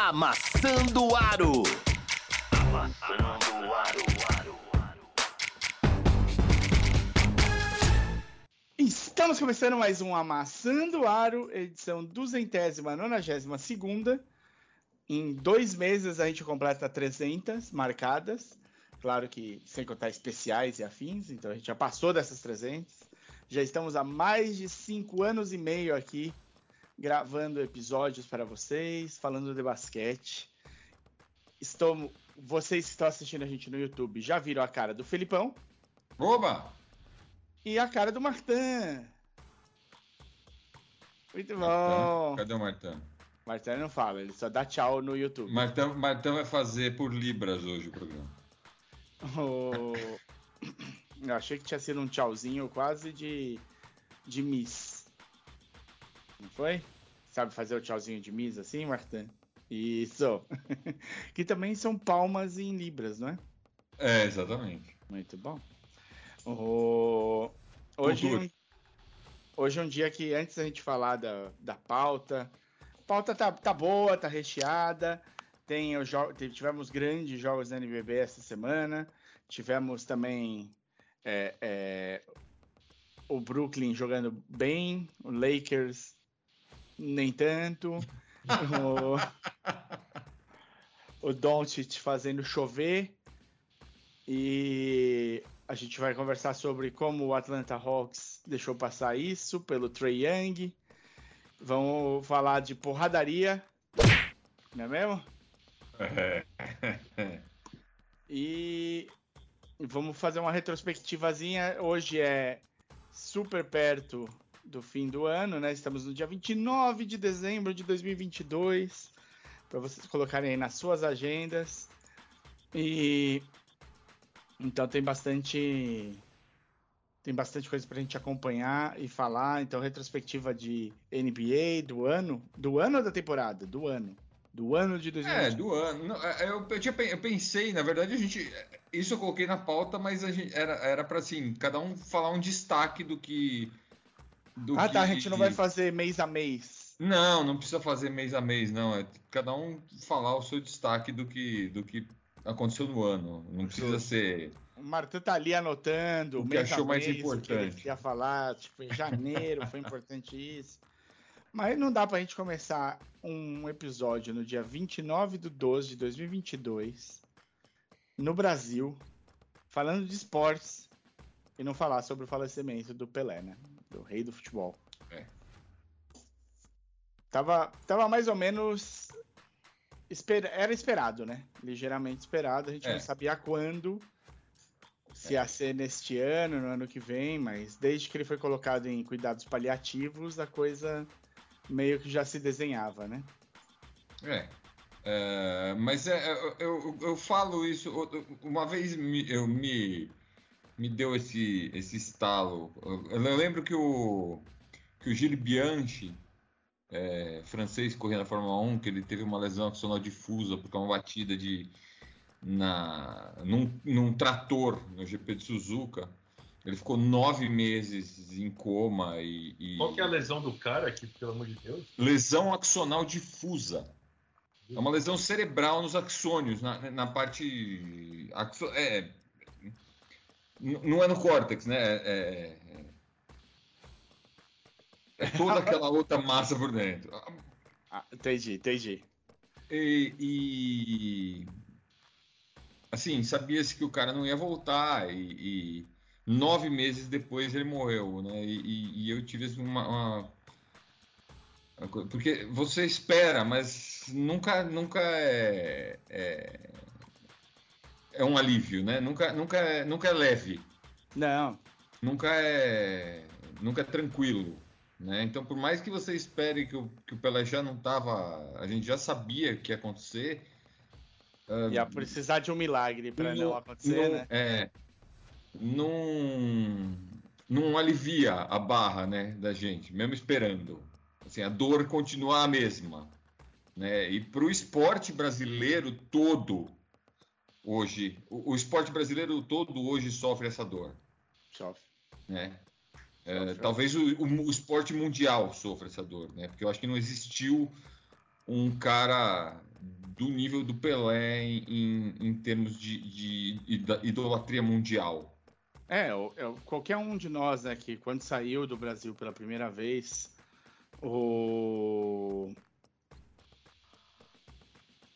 Amassando Aro. Amassando Aro. Estamos começando mais um Amassando Aro, edição duzentésima, nonagésima segunda. Em dois meses a gente completa 300 marcadas. Claro que sem contar especiais e afins, então a gente já passou dessas 300. Já estamos há mais de cinco anos e meio aqui gravando episódios para vocês, falando de basquete. Estou, vocês que estão assistindo a gente no YouTube já viram a cara do Felipão. Oba! E a cara do Martin. Muito bom. Cadê o Martão? Martin não fala, ele só dá tchau no YouTube. Martão vai fazer por Libras hoje o programa. Oh... Eu achei que tinha sido um tchauzinho quase de, de Miss. Não foi? Sabe fazer o tchauzinho de Miss assim, Martin? Isso. que também são palmas em libras, não é? É, exatamente. Muito bom. Oh... Hoje, hoje é um dia que, antes da gente falar da, da pauta, a pauta tá, tá boa, tá recheada. Tem o jo... Tivemos grandes jogos da NBB essa semana. Tivemos também é, é, o Brooklyn jogando bem, o Lakers nem tanto, o, o Doncic fazendo chover e a gente vai conversar sobre como o Atlanta Hawks deixou passar isso pelo Trey Young. Vamos falar de porradaria, não é mesmo? e vamos fazer uma retrospectivazinha. Hoje é super perto do fim do ano, né? Estamos no dia 29 de dezembro de 2022, para vocês colocarem aí nas suas agendas. E então tem bastante tem bastante coisa pra gente acompanhar e falar. Então retrospectiva de NBA do ano, do ano ou da temporada? Do ano. Do ano de 2020. É, do ano. Não, eu, eu, tinha, eu pensei, na verdade, a gente. Isso eu coloquei na pauta, mas a gente, era, era assim, cada um falar um destaque do que. Do ah, que, tá. A gente não vai fazer mês a mês. Não, não precisa fazer mês a mês, não. É cada um falar o seu destaque do que, do que aconteceu no ano. Não precisa ser. O Martin tá ali anotando. O que achou mais mês, importante. Que ele ia falar, tipo, em janeiro foi importante isso. Mas não dá pra gente começar um episódio no dia 29 de 12 de 2022, no Brasil, falando de esportes, e não falar sobre o falecimento do Pelé, né? Do rei do futebol. É. Tava, tava mais ou menos. Esper... Era esperado, né? Ligeiramente esperado. A gente é. não sabia quando. Se é. ia ser neste ano, no ano que vem, mas desde que ele foi colocado em cuidados paliativos, a coisa meio que já se desenhava, né? É. é mas é, eu, eu, eu, falo isso. Uma vez me, eu me, me deu esse, esse estalo. Eu, eu lembro que o, que o Gilles Bianchi, é, francês correndo na Fórmula 1, que ele teve uma lesão axial difusa porque é uma batida de, na, num, num trator no GP de Suzuka. Ele ficou nove meses em coma e, e, Qual que é a lesão do cara aqui, pelo amor de Deus? Lesão axonal difusa. É uma lesão cerebral nos axônios, na, na parte. Axo, é, não é no córtex, né? É, é, é toda aquela outra massa por dentro. Ah, entendi, entendi. E, e assim, sabia-se que o cara não ia voltar e, e nove meses depois ele morreu, né? E, e eu tive uma, uma, porque você espera, mas nunca, nunca é, é, é um alívio, né? Nunca, nunca, é, nunca é leve. Não. Nunca é, nunca é tranquilo. Né? Então, por mais que você espere que o, que o Pelé já não estava, a gente já sabia que ia acontecer. Ia precisar de um milagre para não, não, acontecer, não, né? É, não, não alivia a barra né, da gente, mesmo esperando. Assim, a dor continua a mesma. Né? E para o esporte brasileiro todo, hoje, o, o, esporte brasileiro todo hoje sofre essa dor. Sofre. Né? É, talvez o, o, o, esporte mundial sofra essa dor, né? Porque eu acho que não existiu um cara do nível do Pelé em, em termos de, de idolatria mundial. É, qualquer um de nós, né, que quando saiu do Brasil pela primeira vez, o.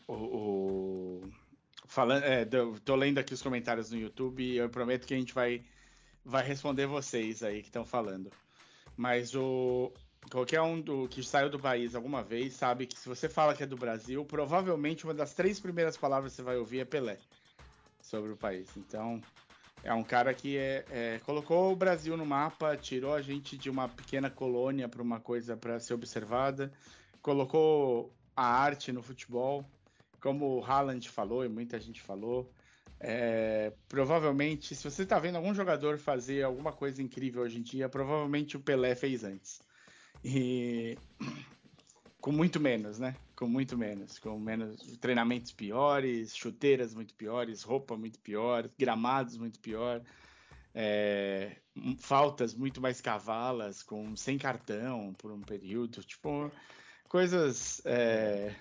O. o falando, é, tô lendo aqui os comentários no YouTube e eu prometo que a gente vai, vai responder vocês aí que estão falando. Mas o. Qualquer um do, que saiu do país alguma vez sabe que se você fala que é do Brasil, provavelmente uma das três primeiras palavras que você vai ouvir é Pelé sobre o país. Então, é um cara que é, é, colocou o Brasil no mapa, tirou a gente de uma pequena colônia para uma coisa para ser observada, colocou a arte no futebol, como o Haaland falou e muita gente falou. É, provavelmente, se você está vendo algum jogador fazer alguma coisa incrível hoje em dia, provavelmente o Pelé fez antes. E com muito menos, né? Com muito menos, com menos treinamentos piores, chuteiras muito piores, roupa muito pior, gramados muito pior, é, faltas muito mais cavalas, com sem cartão por um período, tipo coisas. É,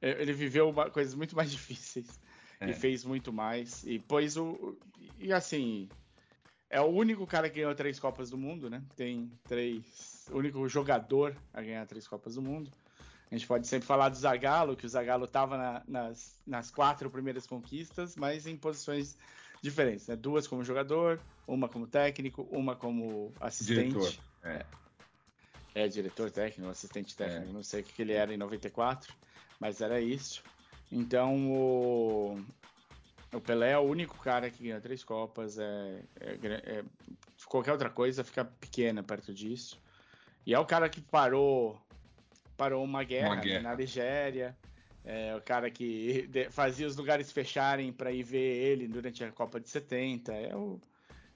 ele viveu uma, coisas muito mais difíceis é. e fez muito mais e pôs o e assim é o único cara que ganhou três Copas do Mundo, né? Tem três, o único jogador a ganhar três Copas do Mundo. A gente pode sempre falar do Zagallo, que o Zagallo estava na, nas, nas quatro primeiras conquistas, mas em posições diferentes, né? Duas como jogador, uma como técnico, uma como assistente. Diretor, é. é diretor técnico, assistente técnico, é. não sei o que ele era em 94, mas era isso. Então o, o Pelé é o único cara que ganha três Copas, é, é, é, qualquer outra coisa fica pequena perto disso. E é o cara que parou parou uma guerra, uma guerra. Na Nigéria. É, o cara que fazia os lugares fecharem para ir ver ele durante a Copa de 70. É, o,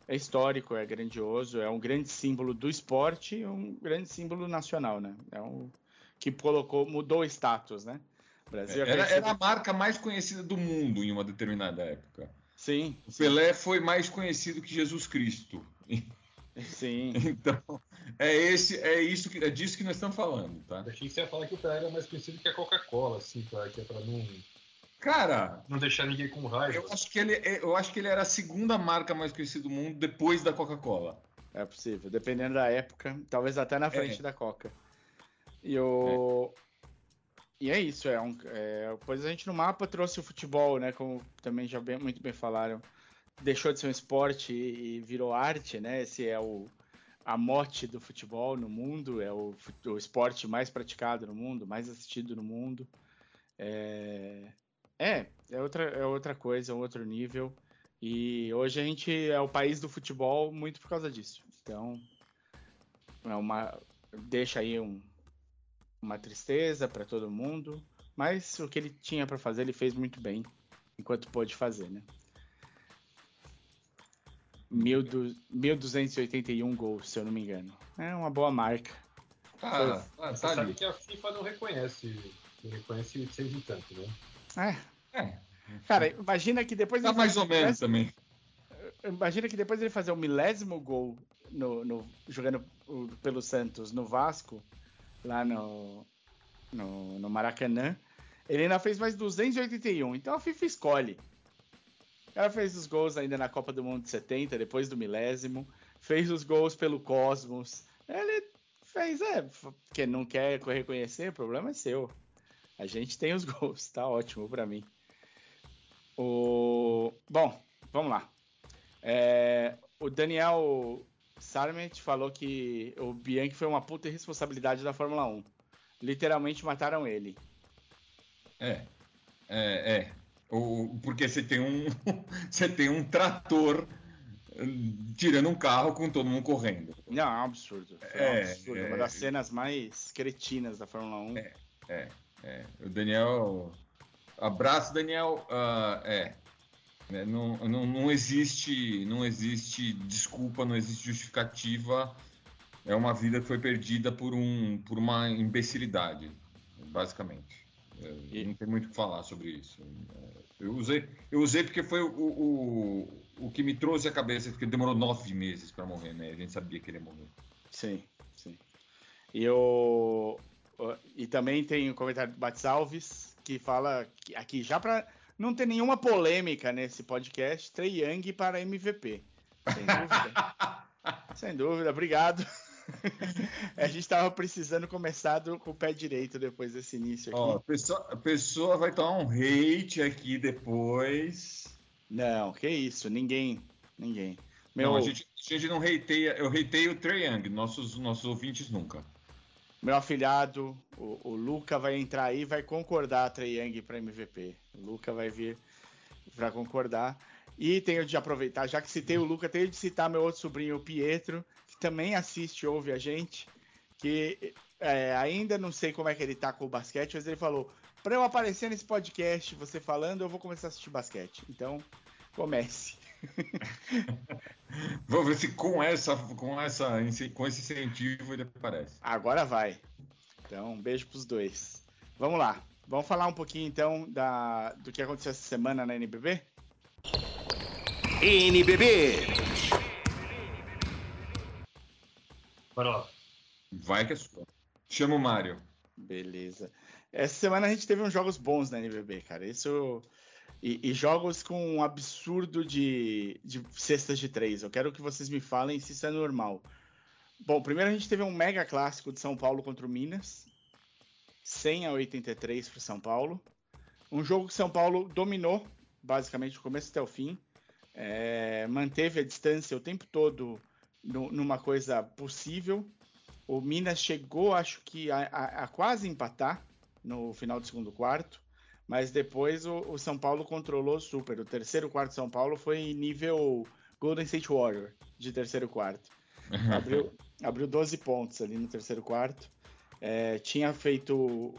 é histórico, é grandioso, é um grande símbolo do esporte e um grande símbolo nacional, né? É um que colocou, mudou o status, né? Brasil é era, era a marca mais conhecida do mundo em uma determinada época. Sim. O Pelé foi mais conhecido que Jesus Cristo. Sim. Então, é esse, é isso que é disso que nós estamos falando, tá? Eu achei que você ia falar que o Pelé era mais conhecido que a Coca-Cola, assim, pra, que é para não Cara, não deixar ninguém com raiva. Eu acho que ele, é, eu acho que ele era a segunda marca mais conhecida do mundo depois da Coca-Cola. É possível, dependendo da época, talvez até na frente é. da Coca. E o é. E é isso, é, um, é, pois a gente no mapa trouxe o futebol, né, como também já bem, muito bem falaram, deixou de ser um esporte e virou arte, né? Esse é o a mote do futebol no mundo, é o, o esporte mais praticado no mundo, mais assistido no mundo. É, é, é outra, é outra coisa, é outro nível. E hoje a gente é o país do futebol muito por causa disso. Então, é uma, deixa aí um, uma tristeza para todo mundo, mas o que ele tinha para fazer ele fez muito bem, enquanto pôde fazer, né? 1.281 gols, se eu não me engano. É uma boa marca. Ah, ah sabe que a FIFA não reconhece, não reconhece seis e tanto, né? É. é. Cara, imagina que depois. Tá mais ou menos também. Imagina que depois ele fazer o milésimo gol no, no, jogando pelo Santos no Vasco, lá no, no, no Maracanã, ele ainda fez mais 281. Então a FIFA escolhe. Ela fez os gols ainda na Copa do Mundo de 70, depois do milésimo. Fez os gols pelo Cosmos. Ele fez, é, porque não quer reconhecer, o problema é seu. A gente tem os gols, tá ótimo para mim. O... Bom, vamos lá. É, o Daniel Sarment falou que o Bianchi foi uma puta irresponsabilidade da Fórmula 1. Literalmente mataram ele. É, é, é. O, porque você tem um você tem um trator hum, tirando um carro com todo mundo correndo. Não, é um absurdo. É, um absurdo. É, uma das cenas mais cretinas da Fórmula 1. É, é, é. O Daniel. Abraço, Daniel. Uh, é. É. Não, não, não existe não existe desculpa, não existe justificativa. É uma vida que foi perdida por, um, por uma imbecilidade, basicamente. É. Não tem muito o que falar sobre isso. Eu usei, eu usei porque foi o, o, o que me trouxe a cabeça, porque demorou nove meses para morrer, né? A gente sabia que ele ia morrer. Sim, sim. E, o, e também tem o comentário do Batsalves, que fala que, aqui já para não ter nenhuma polêmica nesse podcast, Trey Young para MVP. Sem dúvida. Sem dúvida, obrigado. a gente estava precisando começar do, com o pé direito depois desse início aqui. Ó, a, pessoa, a pessoa vai tomar um hate aqui depois. Não, que isso, ninguém. Ninguém. Meu... Não, a gente, a gente não hateia, eu hateio o Trae Young, nossos, nossos ouvintes nunca. Meu afilhado, o, o Luca vai entrar aí e vai concordar Trae Young para MVP. O Luca vai vir para concordar. E tenho de aproveitar, já que citei o Luca, tenho de citar meu outro sobrinho, o Pietro, que também assiste ouve a gente, que é, ainda não sei como é que ele tá com o basquete, mas ele falou: para eu aparecer nesse podcast, você falando, eu vou começar a assistir basquete. Então, comece. Vamos ver se com essa, com essa, com esse incentivo ele aparece. Agora vai. Então, um beijo pros dois. Vamos lá. Vamos falar um pouquinho então da, do que aconteceu essa semana na NBB? NBB. Bora lá. Vai que é sua. Chama o Mário. Beleza. Essa semana a gente teve uns jogos bons na NBB, cara. Isso e, e, jogos com um absurdo de, de cestas de três. Eu quero que vocês me falem se isso é normal. Bom, primeiro a gente teve um mega clássico de São Paulo contra o Minas. 100 a 83 para São Paulo. Um jogo que São Paulo dominou, basicamente, do começo até o fim. É, manteve a distância o tempo todo no, numa coisa possível. O Minas chegou, acho que, a, a, a quase empatar no final do segundo quarto mas depois o, o, São Paulo controlou super. O terceiro quarto São Paulo foi nível Golden State Warrior de terceiro quarto. Abriu, abriu 12 pontos ali no terceiro quarto. É, tinha feito.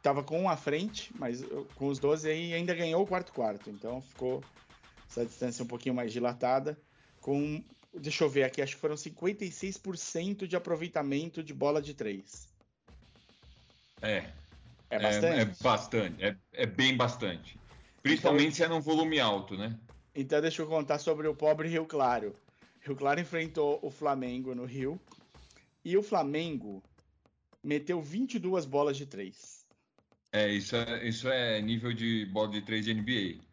Tava com um à frente, mas com os 12 aí ainda ganhou o quarto quarto. Então ficou essa distância um pouquinho mais dilatada. Com. Deixa eu ver aqui, acho que foram 56% de aproveitamento de bola de três. É, é bastante? É, é bastante, é, é, bem bastante. Principalmente então, se é num volume alto, né? Então deixa eu contar sobre o pobre Rio Claro. Rio Claro enfrentou o Flamengo no Rio e o Flamengo meteu 22 bolas de 3. É, isso é, isso é nível de bola de 3 de NBA.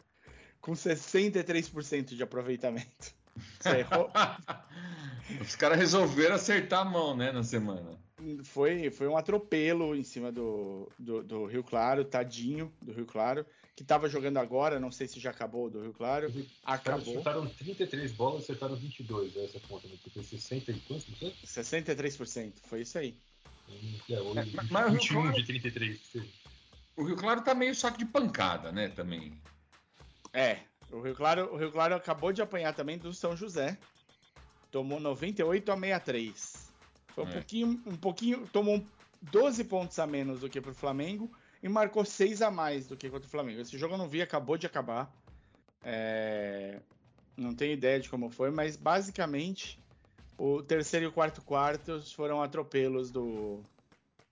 Com 63% de aproveitamento. Os caras resolveram acertar a mão, né, na semana foi, foi um atropelo em cima do, do, do, Rio Claro, tadinho do Rio Claro, que estava jogando agora, não sei se já acabou do Rio Claro. Acabou. Acertaram 33 bolas, acertaram 22, essa conta, né? Porque 60 e quantos por cento? 63%, foi isso aí. É, o, é, mas 21 Claro, de 33. O Rio Claro tá meio saco de pancada, né, também. É, o Rio Claro, o Rio Claro acabou de apanhar também do São José. Tomou 98 a 63. Foi um é. pouquinho, um pouquinho, tomou 12 pontos a menos do que pro Flamengo e marcou 6 a mais do que contra o Flamengo. Esse jogo eu não vi, acabou de acabar. É... Não tenho ideia de como foi, mas basicamente o terceiro e o quarto quartos foram atropelos do,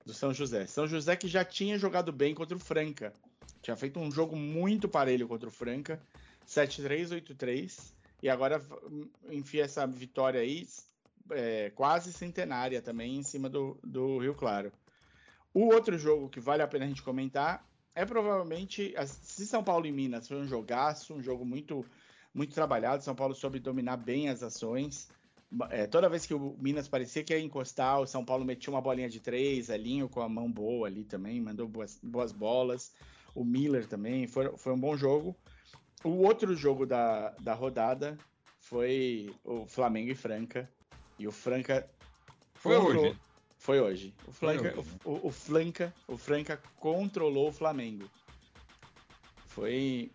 do São José. São José que já tinha jogado bem contra o Franca. Tinha feito um jogo muito parelho contra o Franca. 7-3, 8-3. E agora enfia essa vitória aí, é, quase centenária também em cima do, do Rio Claro. O outro jogo que vale a pena a gente comentar é provavelmente, se São Paulo e Minas foi um jogaço, um jogo muito, muito trabalhado, São Paulo soube dominar bem as ações. É, toda vez que o Minas parecia que ia encostar, o São Paulo metia uma bolinha de três, Elinho com a mão boa ali também, mandou boas, boas bolas. O Miller também, foi, foi um bom jogo. O outro jogo da, da rodada foi o Flamengo e Franca. E o Franca. Foi controlou... hoje. Foi hoje. O Franca, hoje, né? o, o, Flanca, o Franca controlou o Flamengo. Foi.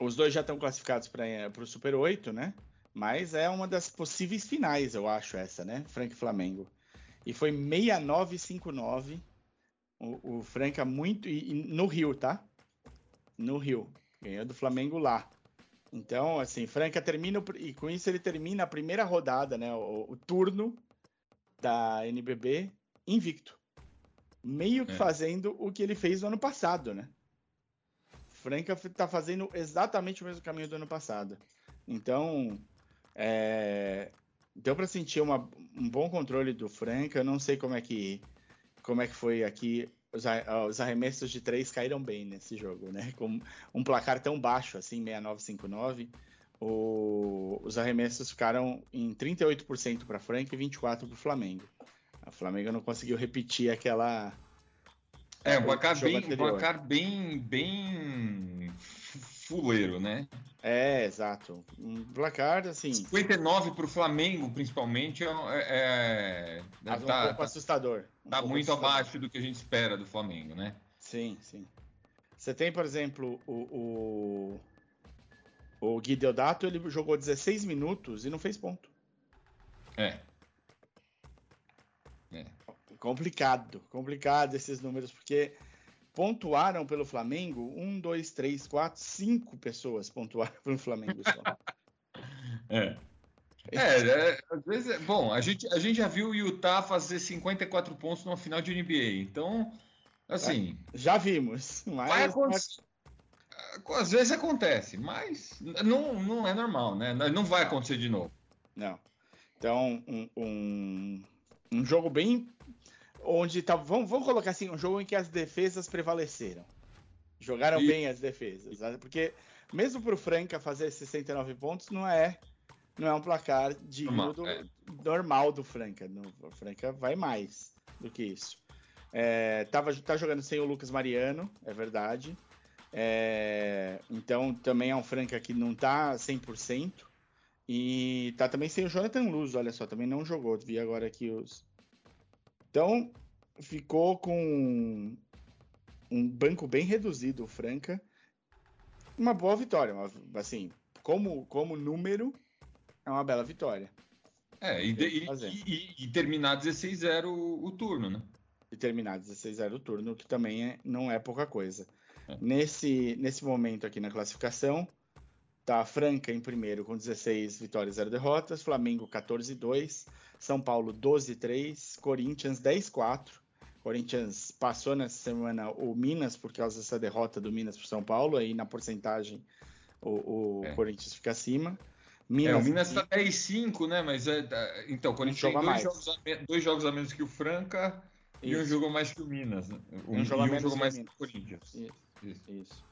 Os dois já estão classificados para o Super 8, né? Mas é uma das possíveis finais, eu acho, essa, né? Franca e Flamengo. E foi 69-59. O, o Franca muito. E, e no Rio, tá? No Rio. Ganhou do Flamengo lá. Então, assim, Franca termina, e com isso ele termina a primeira rodada, né? O, o turno da NBB invicto. Meio que é. fazendo o que ele fez no ano passado, né? Franca tá fazendo exatamente o mesmo caminho do ano passado. Então, é, deu para sentir uma, um bom controle do Franca. Eu não sei como é que como é que foi aqui os, os, arremessos de três caíram bem nesse jogo, né? Com um placar tão baixo, assim, 69-59, os arremessos ficaram em 38% para Franca e 24% para o Flamengo. O Flamengo não conseguiu repetir aquela. É, um placar, bem, um placar bem, bem fuleiro, né? É, exato. Um placar assim. 59 para o Flamengo, principalmente, é, é, é um tá, pouco assustador. Um tá pouco muito assustador. abaixo do que a gente espera do Flamengo, né? Sim, sim. Você tem, por exemplo, o, o, o Gui Deodato, ele jogou 16 minutos e não fez ponto. É. é. Complicado, complicado esses números, porque pontuaram pelo Flamengo, um, dois, três, quatro, cinco pessoas pontuaram pelo Flamengo só. é. É, é, às vezes, é, bom, a gente, a gente já viu o Utah fazer 54 pontos numa final de NBA, então, assim. É, já vimos, mas. Acontecer, às vezes acontece, mas não, não é normal, né? Não vai acontecer de novo. Não. Então, um, um, um jogo bem onde tá, vamos, vamos colocar assim, um jogo em que as defesas prevaleceram. Jogaram e... bem as defesas, porque mesmo para o Franca fazer 69 pontos não é não é um placar digno do, é. normal do Franca. No, o Franca vai mais do que isso. É, tava, tá jogando sem o Lucas Mariano, é verdade. É, então também é um Franca que não tá 100%. E tá também sem o Jonathan Luz, olha só, também não jogou. Vi agora aqui os, então, ficou com um banco bem reduzido, o Franca. Uma boa vitória, uma, assim, como, como número, é uma bela vitória. É, e, e, e, e terminar 16-0 o, o, turno, né? E terminar 16-0 o turno, que também é, não é pouca coisa. É. Nesse, nesse momento aqui na classificação, tá Franca em primeiro com 16 vitórias e 0 derrotas, Flamengo 14-2, são Paulo 12-3, Corinthians 10-4. Corinthians passou nessa semana o Minas por causa dessa derrota do Minas para São Paulo, aí na porcentagem o, o é. Corinthians fica acima. Minas, é, o Minas está 10-5, né? Mas é, tá, então, o Corinthians tem dois jogos, a, dois jogos, a, menos que o Franca Isso. e um jogo mais que o Minas. Né? Um, um jogo, um jogo mais que o Corinthians. Isso. Isso. Isso.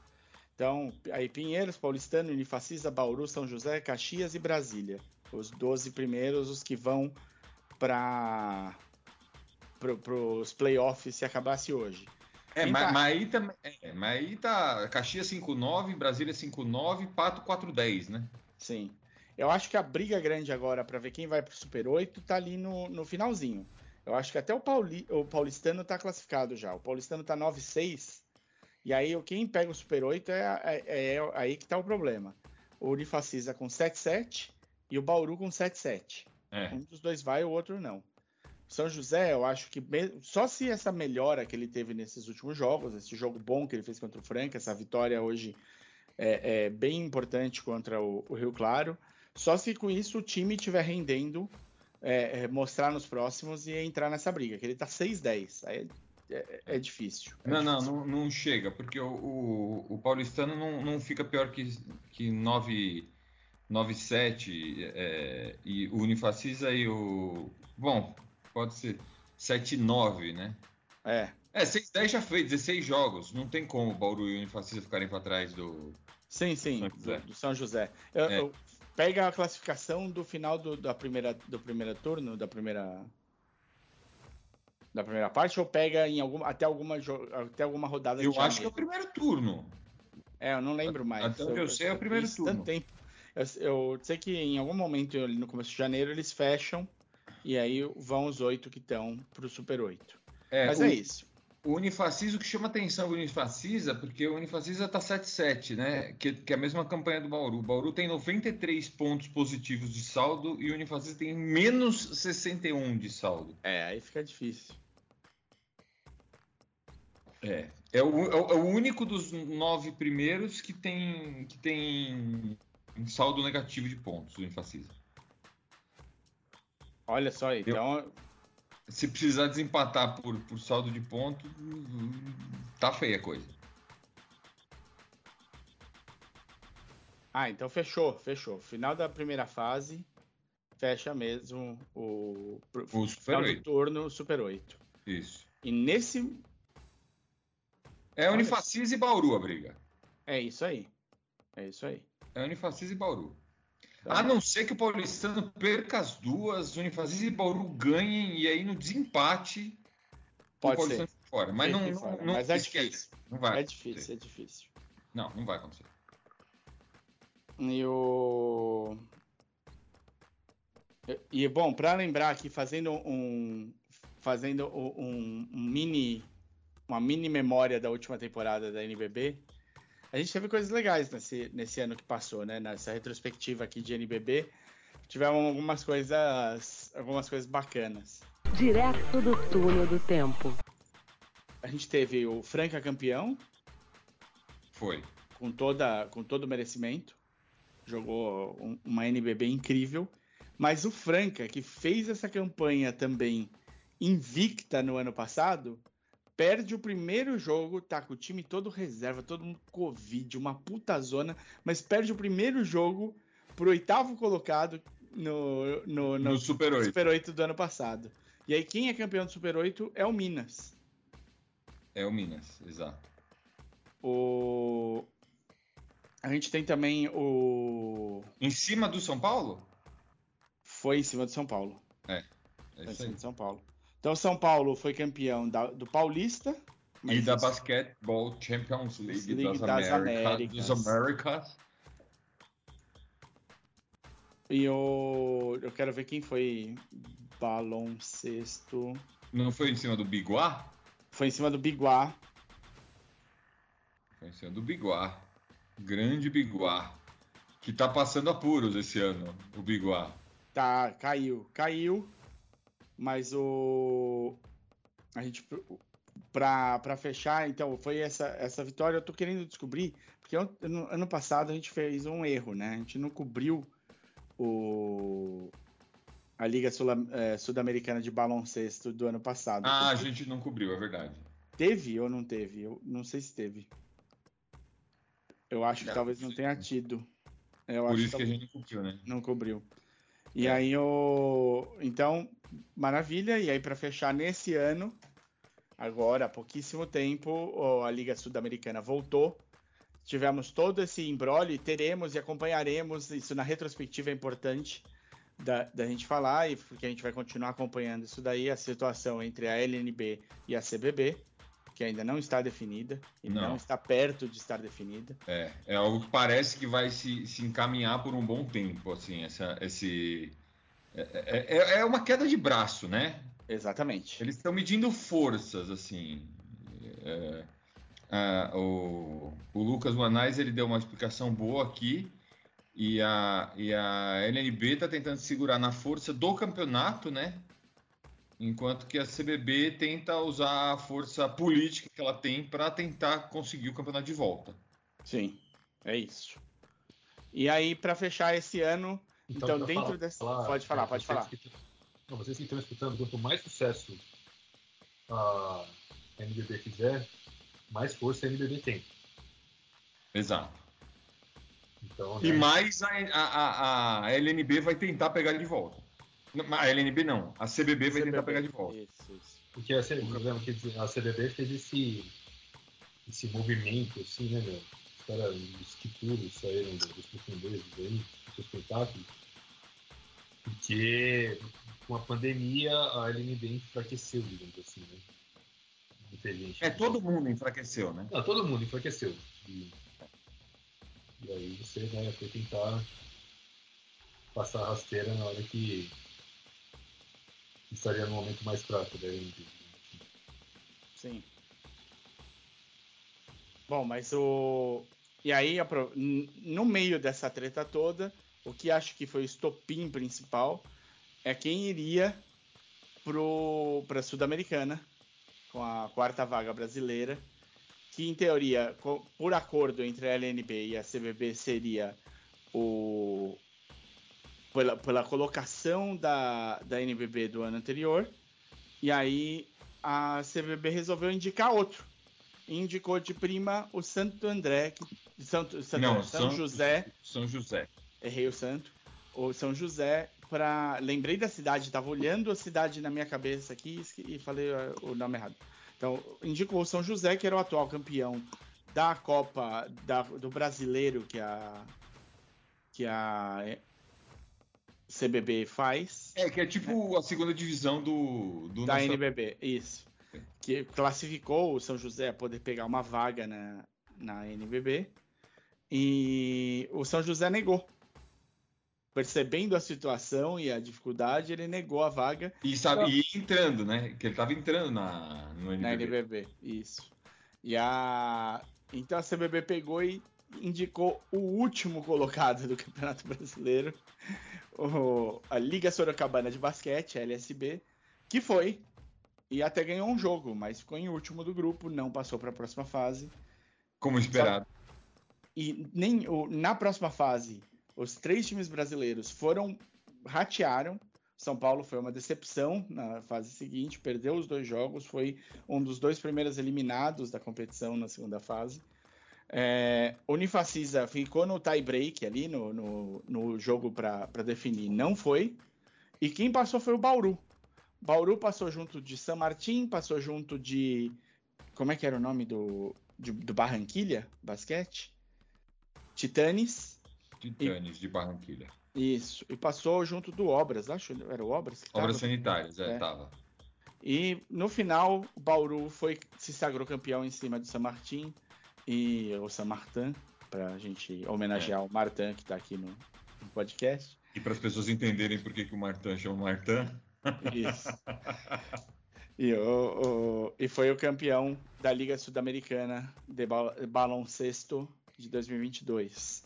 Então, aí Pinheiros, Paulistano, Unifacisa, Bauru, São José, Caxias e Brasília. Os 12 primeiros, os que vão para pro, os playoffs se acabasse hoje. É, mas, tá... mas, aí também. É, mas aí tá. Caxias 5-9, Brasília 5-9, Pato 4-10, né? Sim. Eu acho que a briga grande agora para ver quem vai pro Super 8 tá ali no, no finalzinho. Eu acho que até o, Pauli, o Paulistano tá classificado já. O Paulistano tá 9-6. E aí quem pega o Super 8 é, é, é, é aí que tá o problema. O Unifacisa com 7-7 e o Bauru com 7-7. É. Um dos dois vai, o outro não. São José, eu acho que só se essa melhora que ele teve nesses últimos jogos, esse jogo bom que ele fez contra o Franca, essa vitória hoje é, é bem importante contra o, o, Rio Claro, só se com isso o time estiver rendendo, é, mostrar nos próximos e entrar nessa briga, que ele tá 6-10, aí é, é, é difícil. não, difícil. não, não, não, chega, porque o, o, o paulistano não, não fica pior que, que 9 97 é, e o Unifacisa e o. Bom, pode ser 7-9, né? É. É, 6-10 já fez, 16 jogos. Não tem como o Bauru e o Unifacisa ficarem para trás do. Sim, sim, São do, do, São José. Eu, é. eu, pega a classificação do final do, da primeira, do primeiro turno, da primeira. Da primeira parte, ou pega em alguma, até, alguma, até alguma rodada Eu acho que é o primeiro turno. É, eu não lembro mais. Até eu, eu sei é o primeiro turno. Tanto tempo. Eu, eu, sei que em algum momento, no começo de janeiro, eles fecham e aí vão os oito que estão para o Super 8. É, Mas o, é isso. O Unifacisa, o que chama atenção o Unifacisa, porque o Unifacisa está 7-7, né? Que, que, é a mesma campanha do Bauru. O Bauru tem 93 pontos positivos de saldo e o Unifacisa tem menos 61 de saldo. É, aí fica difícil. É. É o, é o único dos nove primeiros que tem, que tem um saldo negativo de pontos, o Infacisa. Olha só, então. Eu, se precisar desempatar por, por saldo de pontos, tá feia a coisa. Ah, então fechou, fechou. Final da primeira fase, fecha mesmo o, o final 8. do turno Super 8. Isso. E nesse É Unifacis e Bauru a briga. É isso aí. É isso aí. É Unifacis e Bauru. Tá a não ser que o Paulistano perca as duas, Unifacis e Bauru ganhem, e aí no desempate Pode o ser. fora. Mas não, não, não, Mas é difícil. Não vai é difícil, é difícil. Não, não vai acontecer. E o. E bom, para lembrar aqui, fazendo um fazendo um, um, mini uma mini memória da última temporada da NBB, a gente teve coisas legais nesse, nesse ano que passou, né? Nessa retrospectiva aqui de NBB, tivemos algumas coisas algumas coisas bacanas. Direto do túnel do tempo. A gente teve o Franca campeão. Foi. Com toda com todo o merecimento. Jogou um, uma NBB incrível. Mas o Franca, que fez essa campanha também invicta no ano passado, perde o primeiro jogo, tá com o time todo reserva, todo mundo Covid, uma puta zona, mas perde o primeiro jogo pro oitavo colocado no, no, no, no Super, 8. Super 8 do ano passado. E aí, quem é campeão do Super 8 é o Minas. É o Minas, exato. O... A gente tem também o. Em cima do São Paulo? Foi em cima do São Paulo. É. é foi em cima do São Paulo. Então, São Paulo foi campeão da, do Paulista. E da. Basketball Champions League, League das, das, Américas. Dos. E o... eu quero ver quem foi baloncesto. Não foi em cima do Biguá? Foi em cima do Biguá. Foi em cima do Biguá. Grande Biguá. Que tá passando apuros esse ano, o Biguá. Tá, caiu. Caiu. Mas o. A gente. Pra, pra fechar, então, foi essa, essa vitória. Eu tô querendo descobrir, porque ano, ano passado a gente fez um erro, né? A gente não cobriu o, a Liga é, Sul-Americana de Baloncesto do ano passado. Ah, a gente não cobriu, é verdade. Teve ou não teve? Eu não sei se teve. Eu acho que talvez não tenha tido. Eu Por isso que, que a gente não cobriu, né? Não cobriu. E é. aí o. Então, maravilha. E aí, para fechar nesse ano, agora, há pouquíssimo tempo, a Liga Sul-Americana voltou. Tivemos todo esse embrólio e teremos e acompanharemos. Isso na retrospectiva é importante da, da gente falar, e porque a gente vai continuar acompanhando isso daí, a situação entre a LNB e a CBB que ainda não está definida e não. não, está perto de estar definida. É, é algo que parece que vai se, se encaminhar por um bom tempo, assim, essa, esse... É, é, é, uma queda de braço, né? Exatamente. Eles estão medindo forças, assim. É, o, o, Lucas Manais ele deu uma explicação boa aqui e a, e a LNB está tentando segurar na força do campeonato, né? enquanto que a CBB tenta usar a força política que ela tem para tentar conseguir o campeonato de volta. Sim, é isso. E aí, para fechar esse ano, então, então dentro falar, desse. Falar, pode falar, é, pode falar. Que, não, vocês que estão escutando, quanto mais sucesso a NBB fizer, mais força a NBB tem. Exato. Então, né? E mais a, a, a, a LNB vai tentar pegar de volta. A LNB não, a CBB vai CBB. tentar pegar de volta. Isso, isso. Porque a, o a CBB fez esse, esse movimento, assim, né, meu? Os caras, os quipuros saíram dos profundezes aí, do espetáculo. Porque com a pandemia a LNB enfraqueceu, digamos assim, né? Gente, é, todo mundo enfraqueceu, né? Não, todo mundo enfraqueceu. E, e aí você né, foi tentar passar a rasteira na hora que estaria no momento mais fraco da Olimpíada. Sim. Bom, mas o. E aí, no meio dessa treta toda, o que acho que foi o estopim principal é quem iria para a Sul-Americana com a quarta vaga brasileira, que em teoria, por acordo entre a LNB e a CBB, seria o, pela, pela colocação da, da NBB do ano anterior. E aí a CBB resolveu indicar outro. Indicou de prima o Santo André, Santo, Santo, Não, São, São José. São José. Errei o santo. O São José, para lembrei da cidade, estava olhando a cidade na minha cabeça aqui e falei o nome errado. Então, indicou o São José, que era o atual campeão da Copa da- do Brasileiro que a, que a é, CBB faz. É, que é tipo a segunda divisão do, do da nosso- NBB, isso. Que classificou o São José a poder pegar uma vaga na, na NBB. E o São José negou. Percebendo a situação e a dificuldade, ele negou a vaga E, sabe, e entrando, né? Que ele tava entrando na, no na NBB. NBB. Isso. E a. Então a CBB pegou e indicou o último colocado do Campeonato Brasileiro, o- a Liga Sorocabana de Basquete, a LSB, que foi e até ganhou um jogo, mas ficou em último do grupo, não passou para a próxima fase. Como esperado. E nem o- na próxima fase, os três times brasileiros foram ratearam. São Paulo foi uma decepção na fase seguinte, perdeu os dois jogos, foi um dos dois primeiros eliminados da competição na segunda fase. É, Unifacisa ficou no tie break ali no, no, no jogo para definir, não foi. E quem passou foi o Bauru. Bauru passou junto de San Martín, passou junto de. Como é que era o nome do, de- do Barranquilha Basquete? Titanes. Titanes de Barranquilha. Isso. E passou junto do Obras, acho. Era o Obras? Obras tava? sanitárias, é, É. tava. E no final, Bauru foi, se sagrou campeão em cima do San Martín e o San Martin, pra gente homenagear o Martin que tá aqui no, no podcast. E para as pessoas entenderem por que, que o Martin chama Martin, Isso. E, o, o- e foi o campeão da Liga Sul-Americana de ba- baloncesto de 2022.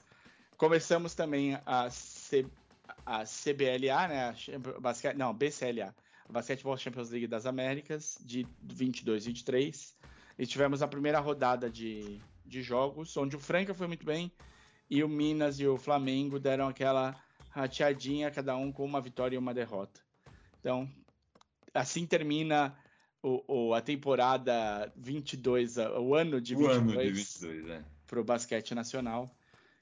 Começamos também a, C, a CBLA, né? A basquete, não, BCLA, a Basketball Champions League das Américas, de 22-23. E tivemos a primeira rodada de, de jogos, onde o Franca foi muito bem e o Minas e o Flamengo deram aquela rateadinha, cada um com uma vitória e uma derrota. Então, assim termina o, o- a temporada 22, a- o ano de o ano de 22 22, né? para o basquete nacional.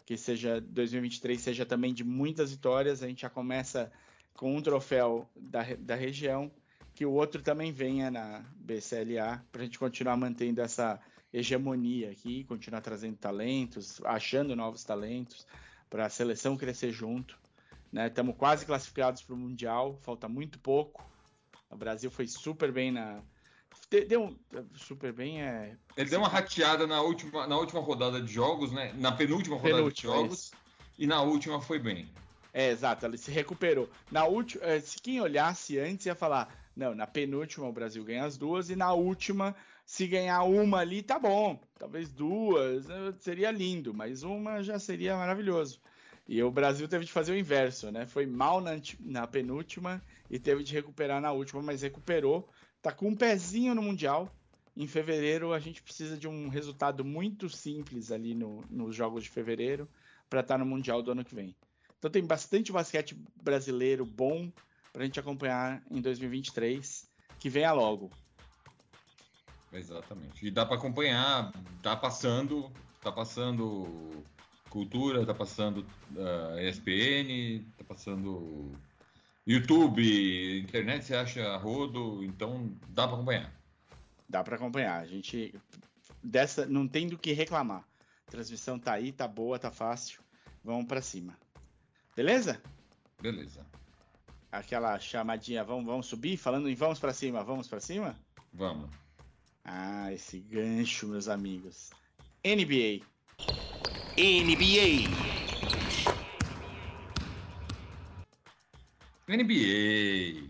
Que seja 2023 seja também de muitas vitórias. A gente já começa com um troféu da, da região, que o outro também venha na BCLA, para a gente continuar mantendo essa hegemonia aqui, continuar trazendo talentos, achando novos talentos, para a seleção crescer junto. Estamos quase classificados para o Mundial, falta muito pouco. O Brasil foi super bem na. de- Deu super bem é Ele deu uma rateada na última, na última rodada de jogos, né? Na penúltima rodada Penúltima, de jogos. E na última foi bem. É, exato, ele se recuperou. Na última, eh, se quem olhasse antes ia falar, não, na penúltima o Brasil ganha as duas e na última, se ganhar uma ali, tá bom. Talvez duas, eh, seria lindo, mas uma já seria maravilhoso. E o Brasil teve de fazer o inverso, né? Foi mal na, na penúltima e teve de recuperar na última, mas recuperou. Tá com um pezinho no Mundial. Em fevereiro a gente precisa de um resultado muito simples ali no- nos jogos de fevereiro para estar no Mundial do ano que vem. Então tem bastante basquete brasileiro bom pra gente acompanhar em 2023, que venha logo. Exatamente. E dá para acompanhar, tá passando, tá passando cultura, tá passando ah, ESPN, tá passando YouTube, internet você acha rodo, então dá para acompanhar. Dá pra acompanhar. A gente dessa não tem do que reclamar. A transmissão tá aí, tá boa, tá fácil. Vamos pra cima. Beleza? Beleza. Aquela chamadinha, vamos, vamos subir, falando em vamos pra cima, vamos pra cima? Vamos. Ah, esse gancho, meus amigos. NBA. NBA. NBA.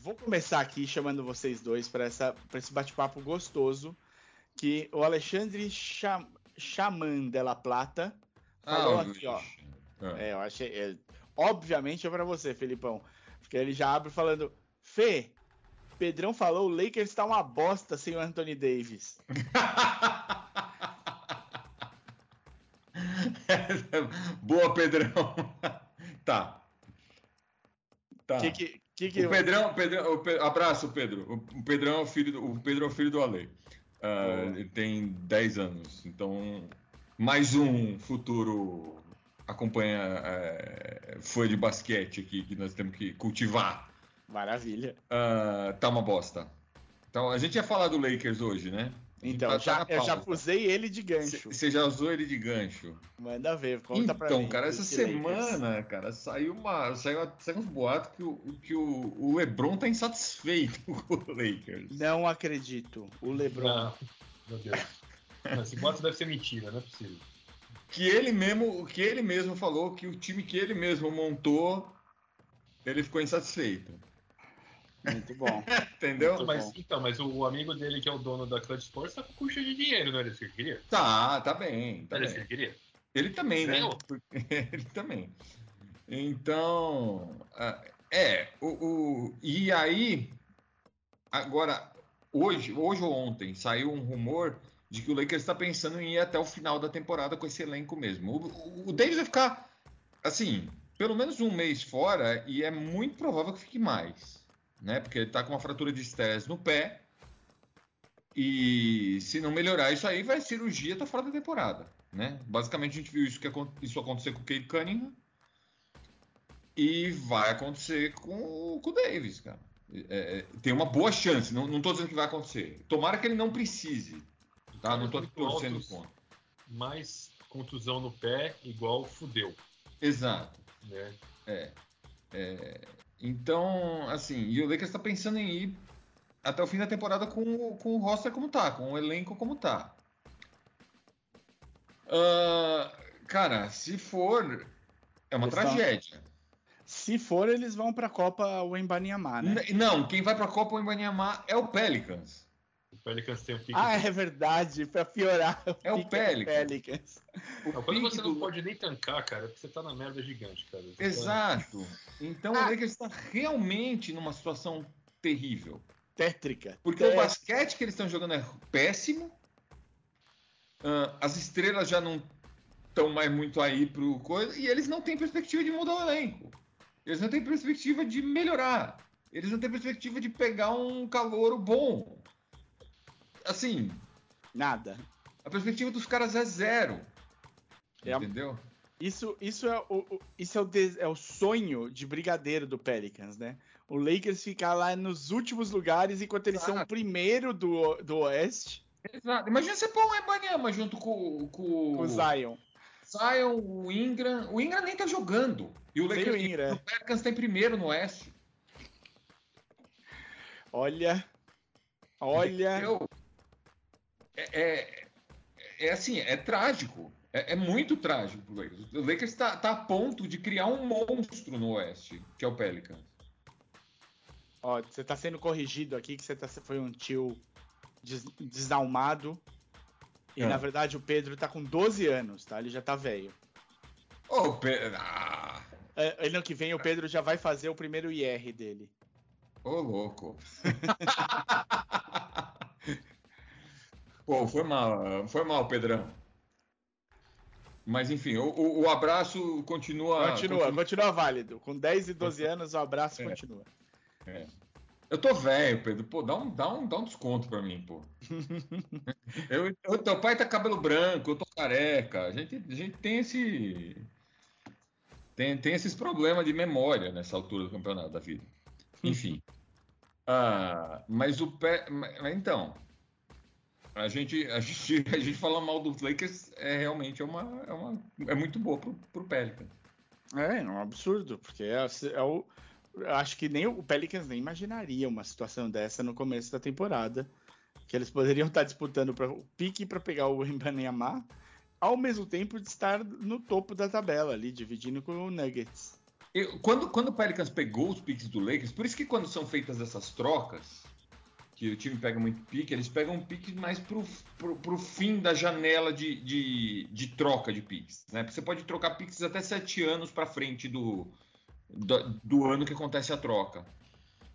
Vou começar aqui chamando vocês dois para esse bate-papo gostoso que o Alexandre Cha- Chaman de la Plata falou Ah, aqui, ó. Ah. É, eu achei. é, obviamente é para você, Felipão. Porque ele já abre falando: Fê, Pedrão falou, o Lakers tá uma bosta sem o Anthony Davis. Boa, Pedrão. tá. Tá. Que que, que, que O Pedrão, Pedrão o abraço, Pedro. O- Pedrão é o filho do, o Pedro é o filho do Ale. Boa. ele tem 10 anos, então mais um futuro acompanha é, fã de basquete aqui que nós temos que cultivar. Maravilha. Ah, tá uma bosta. Então, a gente ia falar do Lakers hoje, né? Então, já, eu já usei ele de gancho. Você já usou ele de gancho. Manda ver, conta pra Então, mim. cara, essa esse Lakers. semana, cara, saiu uma. Saiu, saiu uns boatos que, o, que o, o Lebron tá insatisfeito com o Lakers. Não acredito. O LeBron. Não, meu Deus. Não, esse boato deve ser mentira, não é possível. Que ele mesmo, que ele mesmo falou que o time que ele mesmo montou, ele ficou insatisfeito. Muito bom. Entendeu? Muito Mas, bom. então, mas o, amigo dele, que é o dono da Clutch Sports, tá com cuxa de dinheiro, não era isso que ele queria? Tá, tá bem, tá Era isso que ele queria? Ele também, né? Ele também. Então, ah, é, o, o- e aí, agora, hoje, hoje ou ontem, saiu um rumor de que o Lakers está pensando em ir até o final da temporada com esse elenco mesmo. O, o, o Davis vai ficar, assim, pelo menos um mês fora e é muito provável que fique mais, né? Porque ele tá com uma fratura de estresse no pé e se não melhorar isso aí, vai cirurgia, tá fora da temporada, né? Basicamente a gente viu isso, que, isso acontecer com o Cade Cunningham e vai acontecer com, o- com o Davis, cara. É, é, tem uma boa chance, não, não tô dizendo que vai acontecer. Tomara que ele não precise, tá? Não tô torcendo altos, contra. Mais contusão no pé, igual fudeu, Exato. né? É, é, então, assim, e o Lakers está pensando em ir até o fim da temporada com, o- com o roster como tá, com o elenco como tá. Ah, cara, se for, é uma Eles tragédia. Se for, eles vão pra Copa Wembanyama, né? N- Não, quem vai para a Copa Embanyama é o Pelicans. O Pelicans tem um pique. Ah, é verdade. Pra piorar. É o Pelicans. Pelicans. O Não, quando você não do- pode nem tancar, cara, é porque você tá na merda gigante, cara. Você tá- Exato. Então Ah. o Lakers está realmente numa situação terrível. Tétrica. Porque o Té- basquete que eles estão jogando é péssimo. Ah, as estrelas já não estão mais muito aí pro coisa. E eles não têm perspectiva de mudar o elenco. Eles não têm perspectiva de melhorar. Eles não têm perspectiva de pegar um calouro bom. Assim, Nada. a perspectiva dos caras é zero. É. Entendeu? Isso, isso, é, o, o- isso é, o des- é o sonho de brigadeiro do Pelicans, né? O Lakers ficar lá nos últimos lugares enquanto eles são o Exato. primeiro do, do Oeste Exato. Imagina você pôr o Embanyama junto com, com com o Zion. Zion, o Ingram. O Ingram nem tá jogando. E o Lakers o Ingram. o Pelicans tem primeiro no Oeste. Olha. Olha. Entendeu? É, é, é assim, é trágico. É, é muito trágico pro Lakers. O Lakers tá, tá a ponto de criar um monstro no Oeste, que é o Pelicans. Ó, você tá sendo corrigido aqui que você tá, foi um tio des- desalmado. E É. na verdade o Pedro tá com 12 anos, tá? Ele já tá velho. Ô, Pe- ah, É, Ano que vem o Pedro já vai fazer o primeiro IR dele. ô louco. Pô, foi mal, foi mal, Pedrão. Mas enfim, o, o- abraço continua. continua, continua válido. Com 10 e 12 anos o abraço É. continua. Eu tô velho, Pedro. Pô, dá um, dá um, dá um desconto pra mim, pô. eu, eu- teu pai tá cabelo branco, eu tô careca. A gente, a gente tem esse. Tem, tem esses problemas de memória nessa altura do campeonato da vida. Enfim. Ah, mas o pé. Então. A gente, a, gente, a gente falar mal dos Lakers é realmente é uma, é uma, é muito boa pro, pro Pelicans. É, é um absurdo, porque é, é o. eu Acho que nem o Pelicans nem imaginaria uma situação dessa no começo da temporada. Que eles poderiam estar disputando pra, o pique para pegar o Mbanyama, ao mesmo tempo de estar no topo da tabela ali, dividindo com o Nuggets. Eu- quando, quando o Pelicans pegou os piques do Lakers, por isso que quando são feitas essas trocas, que o time pega muito pique, eles pegam um pique mais pro, pro, pro fim da janela de, de, de troca de piques. Né? Porque você pode trocar piques até sete anos para frente do, do, do ano que acontece a troca.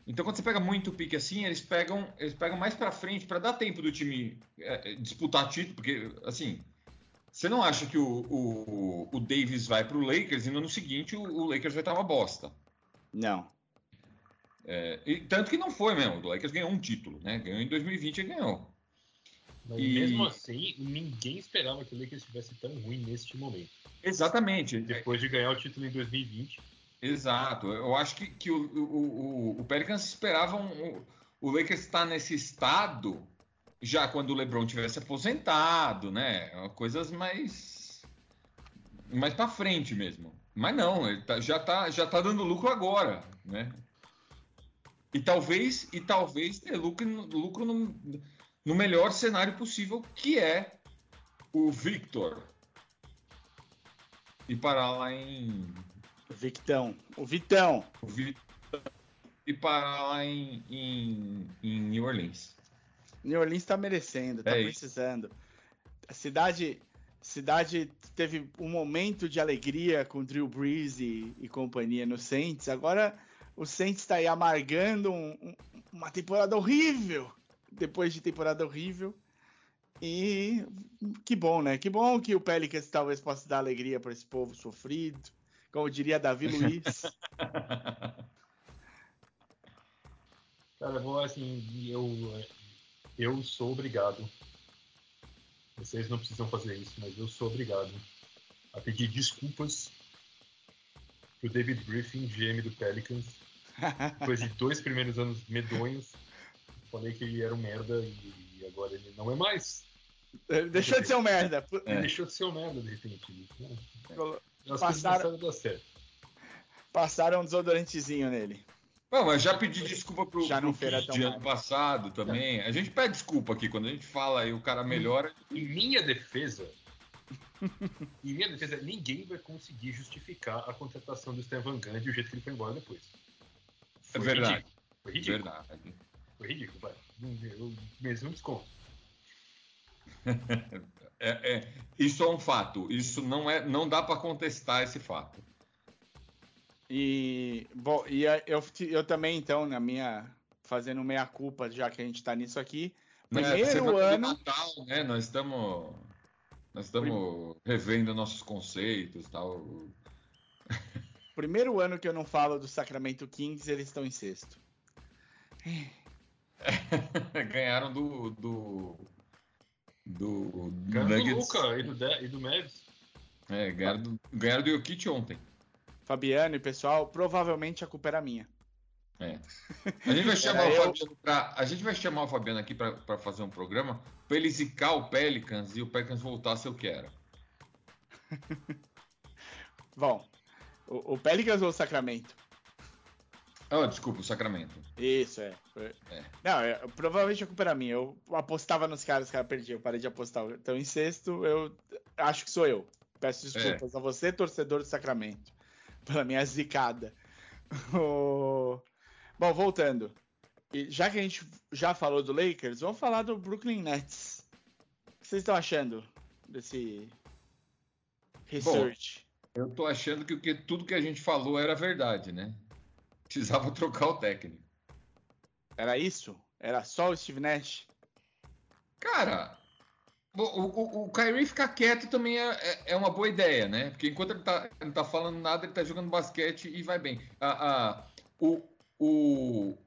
Então, quando você pega muito pique assim, eles pegam, eles pegam mais para frente para dar tempo do time é, disputar título, porque assim. Você não acha que o, o, o Davis vai para o Lakers e no ano seguinte o, o Lakers vai estar uma bosta? Não. É, e tanto que não foi mesmo. O Lakers ganhou um título, né? Ganhou em 2020 e ganhou. Mas E- mesmo assim, ninguém esperava que o Lakers estivesse tão ruim neste momento. Exatamente. Depois de ganhar o título em 2020. Exato. Eu acho que, que o, o, o, Pelicans esperava um, o Lakers está nesse estado já quando o LeBron tivesse aposentado, né? Coisas mais mais para frente mesmo. Mas não, ele tá, já tá já tá dando lucro agora, né? E talvez e talvez ter lucro, lucro no, no melhor cenário possível, que é o Victor. E parar lá em Victão, o Vitão. O Victor e parar lá em, em, em New Orleans. New Orleans está merecendo, está é precisando. A cidade, cidade teve um momento de alegria com Drew Brees e, e companhia no Saints. Agora o Saints está aí amargando um, um, uma temporada horrível, depois de temporada horrível. E que bom, né? Que bom que o Pelicans talvez possa dar alegria para esse povo sofrido, como diria Davi Luiz. Cara, vou assim, eu, eu sou obrigado. Vocês não precisam fazer isso, mas eu sou obrigado a pedir desculpas pro David Griffin, GM do Pelicans. Depois de dois primeiros anos medonhos, falei que ele era um merda e agora ele não é mais. Ele deixou de ser um merda. Ele é. deixou de ser um merda, de repente. Né? As passaram, passaram um desodorantezinho nele. Não, mas já pedi desculpa pro, já pro Feira de ano passado também. A gente pede desculpa aqui quando a gente fala e o cara melhora. Em minha defesa, em minha defesa, ninguém vai conseguir justificar a contratação do Steven Gandhi e o jeito que ele foi embora depois. Foi é verdade. Ridículo. Foi ridículo. Verdade. Foi ridículo, vai. Mesmo desconto. é, é, isso é um fato. Isso não é, não dá para contestar esse fato. E, bom, e eu, eu também, então, na minha. Fazendo meia culpa, já que a gente está nisso aqui. Primeiro é, ano. Natal, né? Nós estamos. Nós estamos revendo nossos conceitos tal. Primeiro ano que eu não falo do Sacramento Kings, eles estão em sexto. Ganharam do. do. do. Ganharam do Luca e do, e do Mavis. É, ganharam do, ganharam do Jokic ontem. Fabiano e pessoal, provavelmente a culpa era minha. É. A gente vai chamar, o, Fabiano pra, a gente vai chamar o Fabiano aqui para fazer um programa para ele zicar o Pelicans e o Pelicans voltar a ser o que era. Bom, o, o Pelicans ou o Sacramento? Oh, desculpa, o Sacramento. Isso, é. é. Não, é, provavelmente a culpa era minha. Eu apostava nos caras, os caras perdiam. Eu parei de apostar. Então, em sexto, eu acho que sou eu. Peço desculpas é. a você, torcedor do Sacramento pela minha zicada. Bom, voltando. E já que a gente já falou do Lakers, vamos falar do Brooklyn Nets. O que vocês estão achando desse research? Bom, eu tô achando que, que tudo que a gente falou era verdade, né? Precisava trocar o técnico. Era isso? Era só o Steve Nash? Cara, o, o, o Kyrie ficar quieto também é, é, é, uma boa ideia, né? Porque enquanto ele tá, não tá falando nada, ele tá jogando basquete e vai bem. Ah, ah, o, o...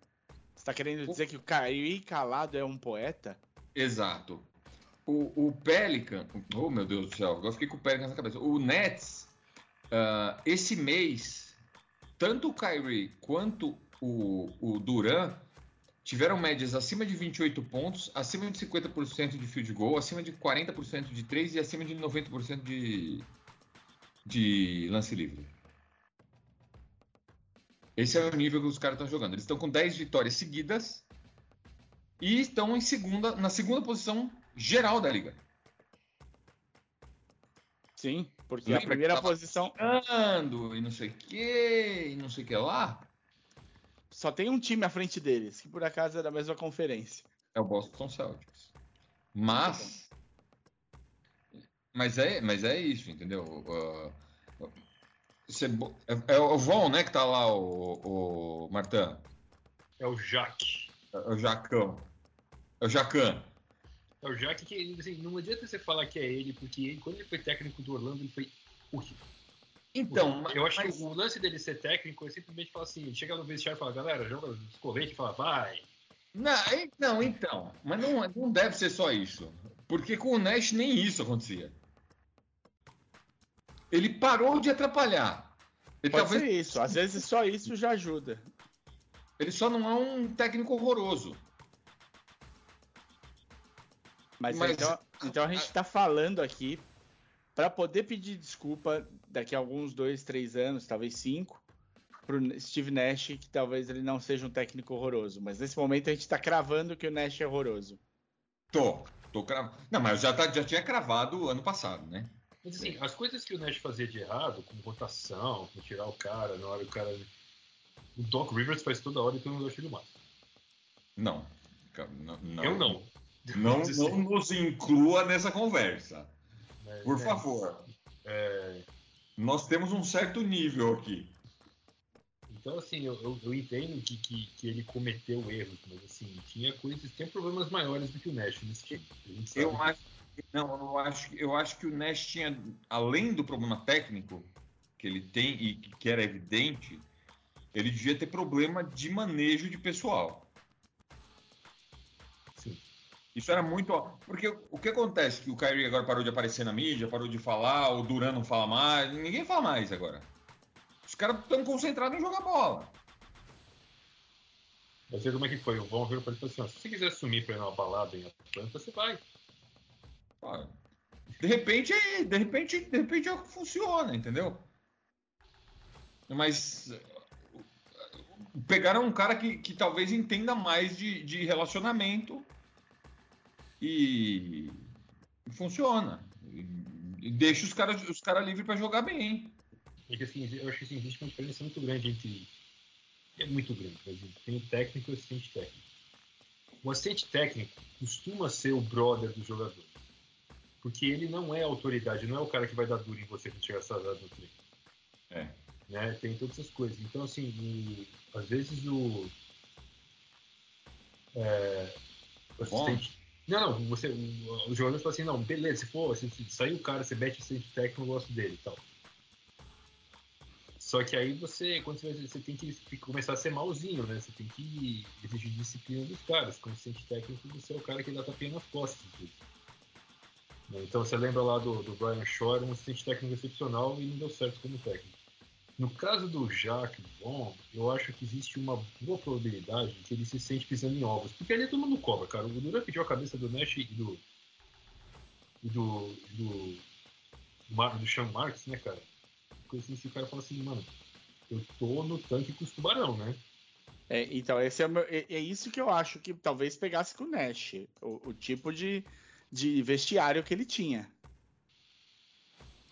Você tá querendo o... dizer que o Kyrie calado é um poeta? Exato. O, o Pelican, oh meu Deus do céu, agora fiquei com o Pelican na cabeça. O Nets, uh, esse mês, tanto o Kyrie quanto o, o Duran tiveram médias acima de 28 pontos, acima de 50% de field goal, acima de 40% de 3 e acima de 90% de, de lance livre. Esse é o nível que os caras estão jogando. Eles estão com 10 vitórias seguidas e estão em segunda, na segunda posição geral da liga. Sim, porque Lembra a primeira posição. E não sei o que, e não sei o que lá. Só tem um time à frente deles, que por acaso é da mesma conferência. É o Boston Celtics. Mas. Mas é, mas é isso, entendeu? Uh, é, é, o Von, né, que tá lá, o, o Martin. É o Jaque. É o Jacão. É o Jacan. É o Jaque que assim, não adianta você falar que é ele, porque ele, quando ele foi técnico do Orlando, ele foi horrível. Então, eu acho mas... que o lance dele ser técnico é simplesmente falar assim, chega no vestiário e fala, galera, joga os correntes e fala, vai. Não, não, então, mas não, não deve ser só isso. Porque com o Nash nem isso acontecia. Ele parou de atrapalhar. Ele Pode talvez... ser isso, às vezes só isso já ajuda. Ele só não é um técnico horroroso. Mas, Mas- então, então a gente está falando aqui para poder pedir desculpa daqui a alguns dois, três anos, talvez cinco, pro Steve Nash, que talvez ele não seja um técnico horroroso. Mas nesse momento a gente está cravando que o Nash é horroroso. Tô, tô cravando. Não, mas já, tá, já tinha cravado ano passado, né? Mas assim, as coisas que o Nash fazia de errado, como rotação, como tirar o cara, na hora que o cara. O Doc Rivers faz toda hora e todo mundo acha ele massa. Não. Não, não. Eu não. Não, não assim, nos inclua nessa conversa. Por né, favor. é, Nós temos um certo nível aqui. então, assim, eu, eu, eu entendo que, que, que ele cometeu erros, mas assim, tinha coisas, tinha problemas maiores do que o Nash nesse time. Eu acho, não, eu acho, eu acho que o Nash tinha, além do problema técnico que ele tem e que era evidente, ele devia ter problema de manejo de pessoal. Sim. Isso era muito. Porque o que acontece? Que o Kyrie agora parou de aparecer na mídia, parou de falar, o Duran não fala mais, ninguém fala mais agora. Os caras estão concentrados em jogar bola. Mas aí como é que foi? O Von virou pra ele e falou assim: ó, se você quiser sumir pra ir numa balada em Atlanta, você vai. De repente, de repente, de repente é o que funciona, entendeu? Mas pegaram um cara que, que talvez entenda mais de, de relacionamento e, funciona. E deixa os caras os cara livres para jogar bem. É que assim, eu acho que assim, existe uma diferença muito grande entre. É muito grande, por exemplo. Tem o técnico e o assistente técnico. O assistente técnico costuma ser o brother do jogador. Porque ele não é autoridade, não é o cara que vai dar duro em você quando chegar atrasado no treino. É. Né? Tem todas essas coisas. Então, assim, o- às vezes o. É, o Bom. assistente. Não, não, você, o, os jogadores falam assim: não, beleza, se for, se, se sair o cara, você mete assistente técnico, eu gosto dele e tal. Só que aí você, quando você, você tem que começar a ser malzinho, né? Você tem que exigir disciplina dos caras. Como assistente técnico, você é o cara que dá tapinha nas costas. Né? Então você lembra lá do, do Brian era um assistente técnico excepcional e não deu certo como técnico. No caso do Jacques Bon, eu acho que existe uma boa probabilidade de que ele se sente pisando em ovos. Porque ali todo mundo cobra, cara. O Duran pediu a cabeça do Nash e do. e do. do. do, do Sean Marks, né, cara? Coisa assim, esse cara fala assim, mano, eu tô no tanque com os tubarão, né? É, então, esse é, o meu- é, é isso que eu acho que talvez pegasse com o Nash. O, o tipo de, de vestiário que ele tinha.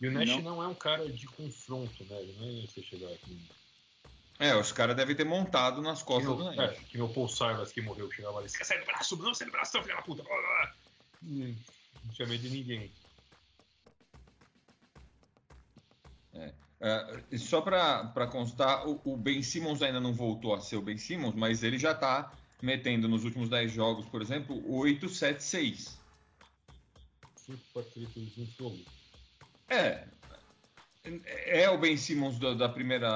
E o Nash Não. não, é um cara de confronto, né? Ele não é você chegar aqui. É, os caras devem ter montado nas costas meu, do é, Nash. que meu Paul Silas que morreu, que chegava ali, sair do braço? Não, sai do braço, filha da puta. Blá, blá, blá. Hum, Não tinha medo de ninguém. É, e só para constar, o, o Ben Simmons ainda não voltou a ser o Ben Simmons, mas ele já tá metendo nos últimos 10 jogos, por exemplo, 8, 7, 6. 5, 4, 3, 2, 1, jogo. É. É o Ben Simmons da, da primeira.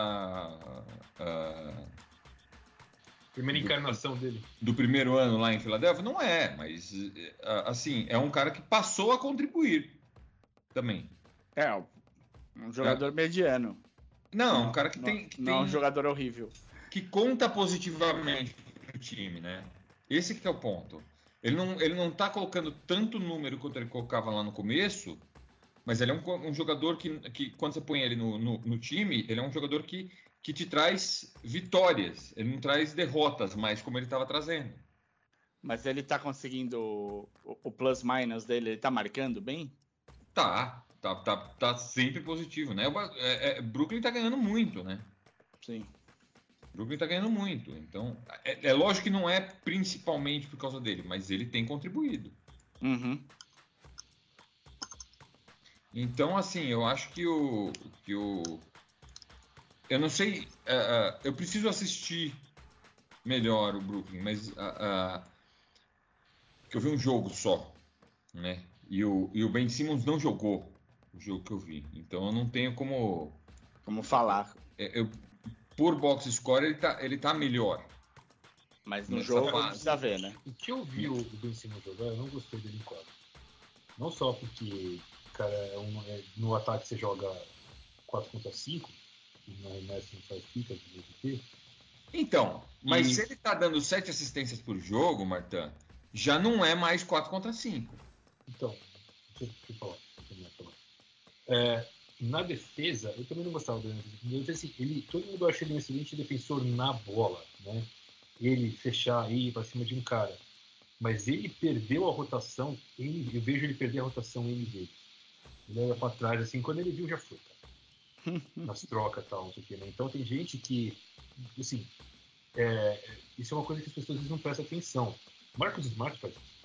ah, Primeira encarnação dele. do primeiro ano lá em Filadélfia? Não é, mas ah, assim, é um cara que passou a contribuir também. É, um jogador mediano. Não, um cara que não, tem. Que, não tem- um jogador horrível. que conta positivamente pro time, né? Esse que é o ponto. Ele não, ele não tá colocando tanto número quanto ele colocava lá no começo, mas ele é um, um jogador que, que, quando você põe ele no, no, no time, ele é um jogador que, que te traz vitórias. Ele não traz derrotas mais como ele estava trazendo. Mas ele tá conseguindo o, o plus-minus dele, ele tá marcando bem? Tá, tá, tá, tá sempre positivo, né? O é- é- Brooklyn tá ganhando muito, né? Sim. Brooklyn tá ganhando muito. Então, é, é lógico que não é principalmente por causa dele, mas ele tem contribuído. Uhum. Então, assim, eu acho que o. Que o eu não sei. ah, ah, eu preciso assistir melhor o Brooklyn, mas. ah, que eu vi um jogo só, né? E o, e o Ben Simmons não jogou o jogo que eu vi. Então eu não tenho como. Como falar. é, Eu, por box score, ele tá, ele tá melhor. Mas no jogo fase. precisa ver, né? O que eu vi o, Ben Simmons jogar, eu não gostei dele em quadro. Não só porque, cara, é um- é- no ataque você joga 4 contra 5, e no arremesso não faz fica, do jeito que Então, mas E- se ele tá dando sete assistências por jogo, Martã, já não é mais 4 contra 5. Então, deixa, deixa eu falar. deixa eu de falar. É, na defesa, eu também não gostava dele. Na defesa, assim, ele, todo mundo acha ele um excelente defensor na bola, né? Ele fechar ir para cima de um cara. Mas ele perdeu a rotação, ele, eu vejo ele perder a rotação N vezes. Ele olha para trás, assim, quando ele viu, já foi, cara. Nas trocas e tal, não sei o quê, né? Então tem gente que, assim, é, isso é uma coisa que as pessoas não prestam atenção. Marcos Smart faz isso.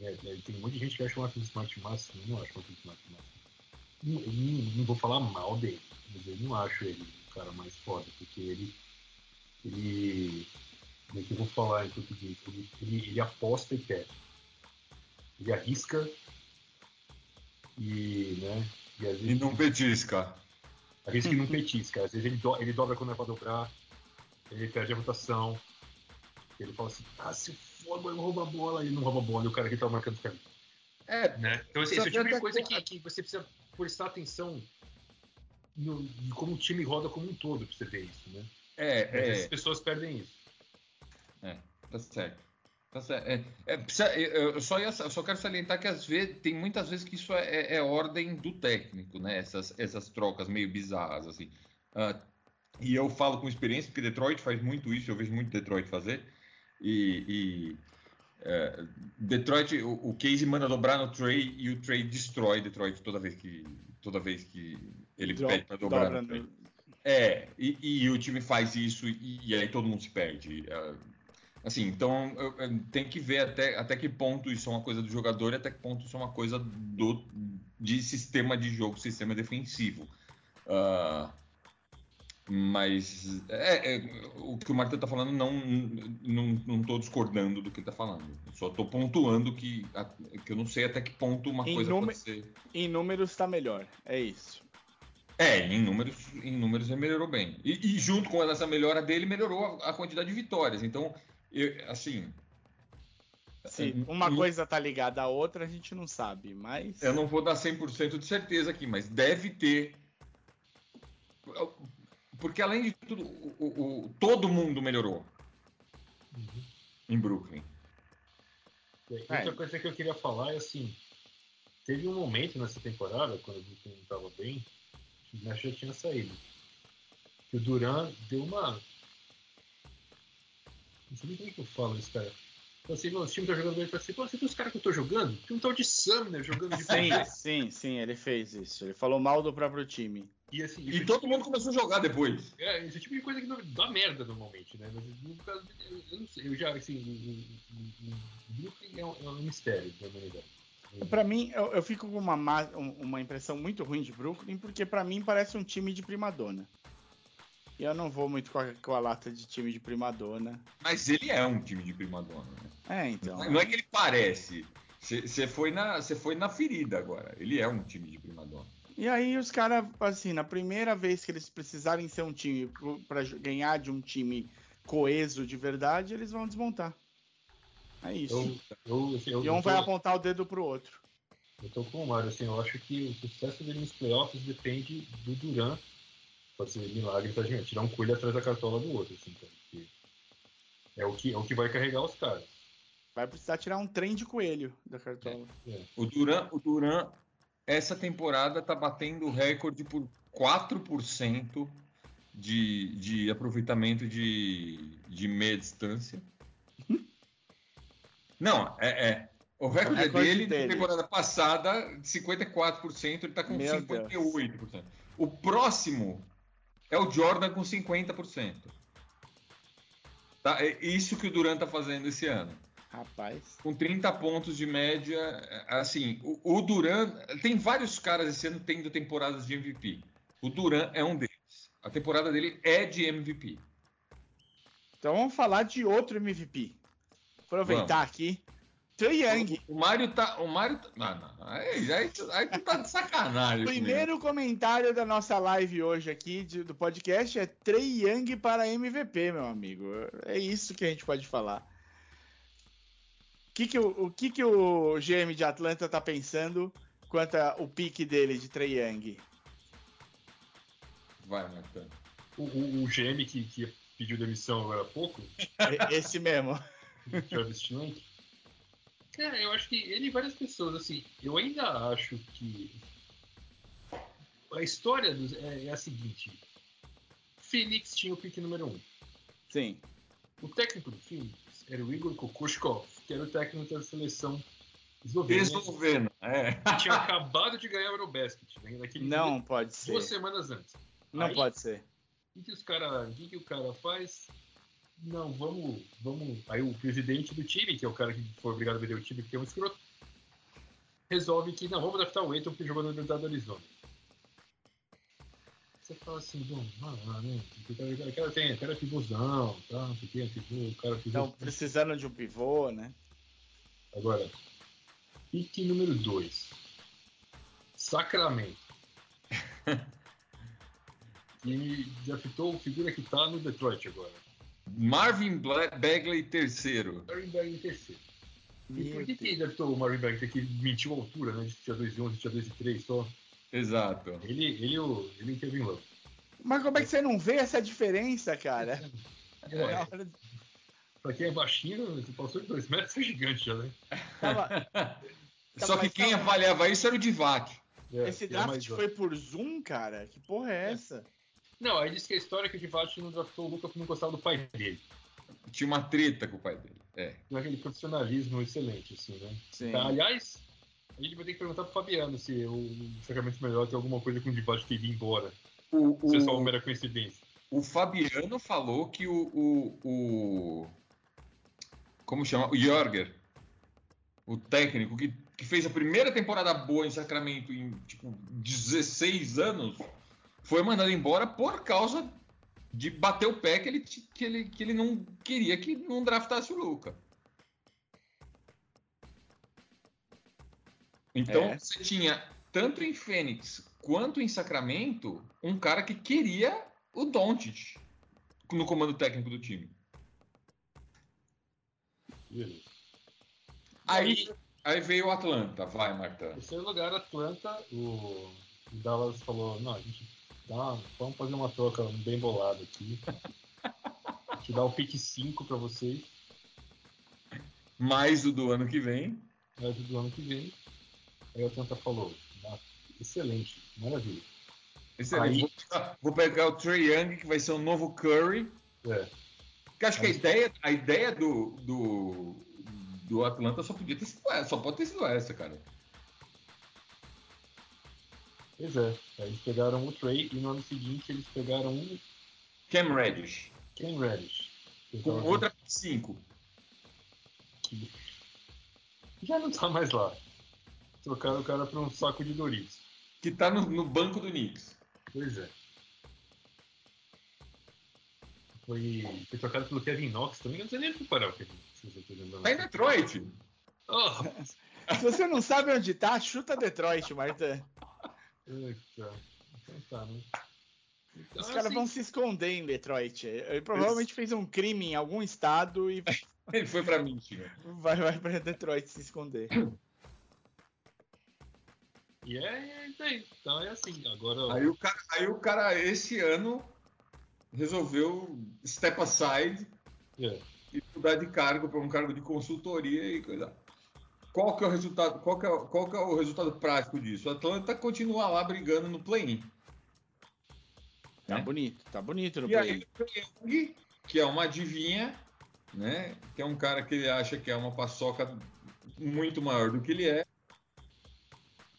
É, é, tem um monte de gente que acha o Marcos Smart máximo. Não acho o Marcos Smart máximo. Não, não, vou falar mal dele, mas eu não acho ele o cara mais foda, porque ele. Ele. Como é que eu vou falar em português? Ele, ele, ele aposta e perde. Ele arrisca e. Né, e às E vezes não petisca. arrisca e não petisca. Às vezes ele, do, ele dobra quando é pra dobrar, ele perde a rotação. Ele fala assim: ah, se for, eu roubo a bola. E ele não rouba a bola, e o cara que tá marcando fica. É, Né? Então, assim, esse é o tipo de coisa que, que você precisa prestar atenção no, como o time roda como um todo pra você ver isso, né? é, é, as pessoas perdem isso. tá certo. Tá certo. É, é, eu só, ia- eu só quero salientar que às vezes, tem muitas vezes que isso é, é- é ordem do técnico, né? Essas, essas trocas meio bizarras, assim. Ah, e eu falo com experiência, porque Detroit faz muito isso, eu vejo muito Detroit fazer. E, é, Detroit, o, o Casey manda dobrar no Trey e o Trey destrói Detroit toda vez que, toda vez que ele Dro- pede para dobrar dobra no Trey. É, e, e o time faz isso e, e aí todo mundo se perde. É, Assim, então eu- eu- tem que ver até, até que ponto isso é uma coisa do jogador e até que ponto isso é uma coisa do, de sistema de jogo, sistema defensivo. Ah, mas é, é, o que o Marta está falando, não, não, tô discordando do que ele está falando. Eu só estou pontuando que, a- que eu não sei até que ponto uma Em coisa pode ser. Em números tá melhor. É isso. É, em números, em números ele melhorou bem. E, e junto com essa melhora dele, melhorou a, a quantidade de vitórias. Então, eu, assim. Se eu- uma coisa tá ligada à outra, a gente não sabe, mas. Eu não vou dar 100% de certeza aqui, mas deve ter. Porque além de tudo, o, o- o- todo mundo melhorou em Brooklyn. E É. Outra coisa que eu queria falar é assim: teve um momento nessa temporada, quando o Brooklyn não estava bem, que o Nash já tinha saído. Que o Duran deu uma. Não sei nem como é que eu falo isso, cara. Então, assim, o time tá jogando bem, ele fala assim, pô, você viu os caras que eu tô jogando? Tem um tal de Sumner jogando de Sim, sim, sim, ele fez isso. Ele falou mal do próprio time. E assim, E todo mundo começou a jogar depois. É, esse tipo de coisa que não- dá merda normalmente, né? Mas no caso, eu, eu não sei, eu já, assim, Brooklyn é um, é um mistério da humanidade. Pra mim, eu, eu fico com uma, má- um- uma impressão muito ruim de Brooklyn, porque pra mim parece um time de primadona. E eu não vou muito com a, com a lata de time de primadona. Mas ele é um time de primadona. Né? É, então. Não é que ele parece. Você foi, na- você foi na ferida agora. Ele é um time de primadona. E aí os caras, assim, na primeira vez que eles precisarem ser um time jo- ganhar de um time coeso de verdade, eles vão desmontar. É isso. Eu, eu, eu, e um eu vai tô, apontar o dedo pro outro. eu tô com o Mário, assim, eu acho que o sucesso dele nos playoffs depende do Duran fazer milagre pra gente, tirar um coelho atrás da cartola do outro, assim, cara, é o que, é o que vai carregar os caras. Vai precisar tirar um trem de coelho da cartola. O Duran, o Duran, essa temporada tá batendo o recorde por 4% de, de aproveitamento de, de meia distância. Não, é, é. O recorde, O recorde dele, dele. na temporada passada, 54%, ele tá com Meu 58%. O próximo é o Jordan com 50%. Tá? É isso que o Duran tá fazendo esse ano Rapaz. com 30 pontos de média. Assim, o, o Duran. Tem vários caras esse ano tendo temporadas de MVP. O Duran é um deles. A temporada dele é de MVP. Então vamos falar de outro MVP. Aproveitar aqui. Trae Young. O, o Mário tá. O Mário tá. Não, não. Aí, aí, aí tu tá de sacanagem. comigo. Primeiro comentário da nossa live hoje aqui de- do podcast é Trey Young para MVP, meu amigo. É isso que a gente pode falar. O que, que, o, o que, que o GM de Atlanta tá pensando quanto ao pique dele de Trey Young? Vai, Martão. O, o, o GM que, que pediu demissão agora há pouco, E- Esse mesmo. Travis Schlenk. Cara, eu acho que ele e várias pessoas, assim, eu ainda acho que a história dos, é, é a seguinte. Phoenix tinha o pique número um. Sim. O técnico do Phoenix era o Igor Kokoshkov, que era o técnico da seleção eslovena. Esloveno, é. que tinha acabado de ganhar o Eurobasket, né, naquele Não pode ser. duas semanas antes. Não Aí- pode ser. O que, que os cara, o que, que o cara faz? Não, vamos, vamos. Aí o presidente do time, que é o cara que foi obrigado a vender o time porque é um escroto, resolve que não, vamos adaptar o Aiton porque jogou na Universidade do Arizona. Você fala assim, bom, ah, né? O cara, tem, o cara é pivôzão, tá? Não sei o que, pivô, o cara é pivô. Estão precisando de um pivô, né? Agora, pique número 2. Sacramento. E draftou figura que tá no Detroit agora. Marvin Bagley terceiro. Marvin Bagley terceiro. E por que, que Deus. draftou o Marvin Bagley? Que mentiu a altura, né? De tinha 2,11, tinha 2,3 só. Exato. Ele, ele, e o- ele e o Kevin Love. Mas como é que você não vê essa diferença, cara? É, de- pra quem é baixinho, você passou de 2 metros, é gigante já, né? Tava- Só que quem avaliava isso era o Divac. É, Esse ele é draft foi por Zoom, cara? Que porra é essa? Não, aí disse que a história é que o Divac não draftou o Luca porque não gostava do pai dele. Tinha uma treta com o pai dele. É. Aquele profissionalismo excelente, assim, né? Sim. Tá, aliás, a gente vai ter que perguntar pro Fabiano se o Sacramento Melhor tem alguma coisa com o Divac ter ido embora. O, Se é só uma o, mera coincidência. o Fabiano falou que o, o, o- Como chama? O Jorger, o técnico que, que fez a primeira temporada boa em Sacramento em tipo 16 anos, foi mandado embora por causa de bater o pé que ele, que ele, que ele não queria que não draftasse o Luca. Então É. você tinha tanto em Fênix quanto em Sacramento um cara que queria o Doncic no comando técnico do time. Beleza. Aí, aí veio o Atlanta, vai, Marta. Em terceiro lugar, Atlanta, o o Dallas falou, não, a gente dá, vamos fazer uma troca bem bolada aqui. A gente dá o pick 5 pra vocês, Mais o do ano que vem. resto do ano que vem. Aí o Atlanta falou, "Ah, excelente, maravilha. Excelente. Aí- Vou, pegar, vou o Trey Young, que vai ser o novo Curry. É, Porque acho que a Aí- ideia, a ideia do, do, do Atlanta só podia ter sido essa, só pode ter sido essa, cara. Pois é. Aí eles pegaram o Trey e no ano seguinte eles pegaram um Cam Reddish. Ken Reddish. Com outra 5. que já não tá mais lá. Trocaram o cara por um saco de Doritos. Que tá no, no banco do Knicks. Pois é. Foi, foi trocado pelo Kevin Knox também. Eu não sei nem comparar o Kevin Knox. se você tá. Tá em Detroit. Oh, Se você não sabe onde tá, chuta Detroit, Marta. Eita. Então tá, né? Então, Os é caras assim, vão se esconder em Detroit. Ele provavelmente fez um crime em algum estado e Ele foi pra Michigan. vai, vai pra Detroit se esconder. E é, aí. Então é assim. Agora. Aí o cara, aí o cara esse ano resolveu step aside É. e mudar de cargo para um cargo de consultoria e coisa. Qual que é o resultado? Qual que é, o- qual que é o resultado prático disso? O Atlanta continua lá brigando no play-in. Tá É. bonito, tá bonito no E aí o Young, que é uma adivinha, né? Que é um cara que ele acha que é uma paçoca muito maior do que ele é.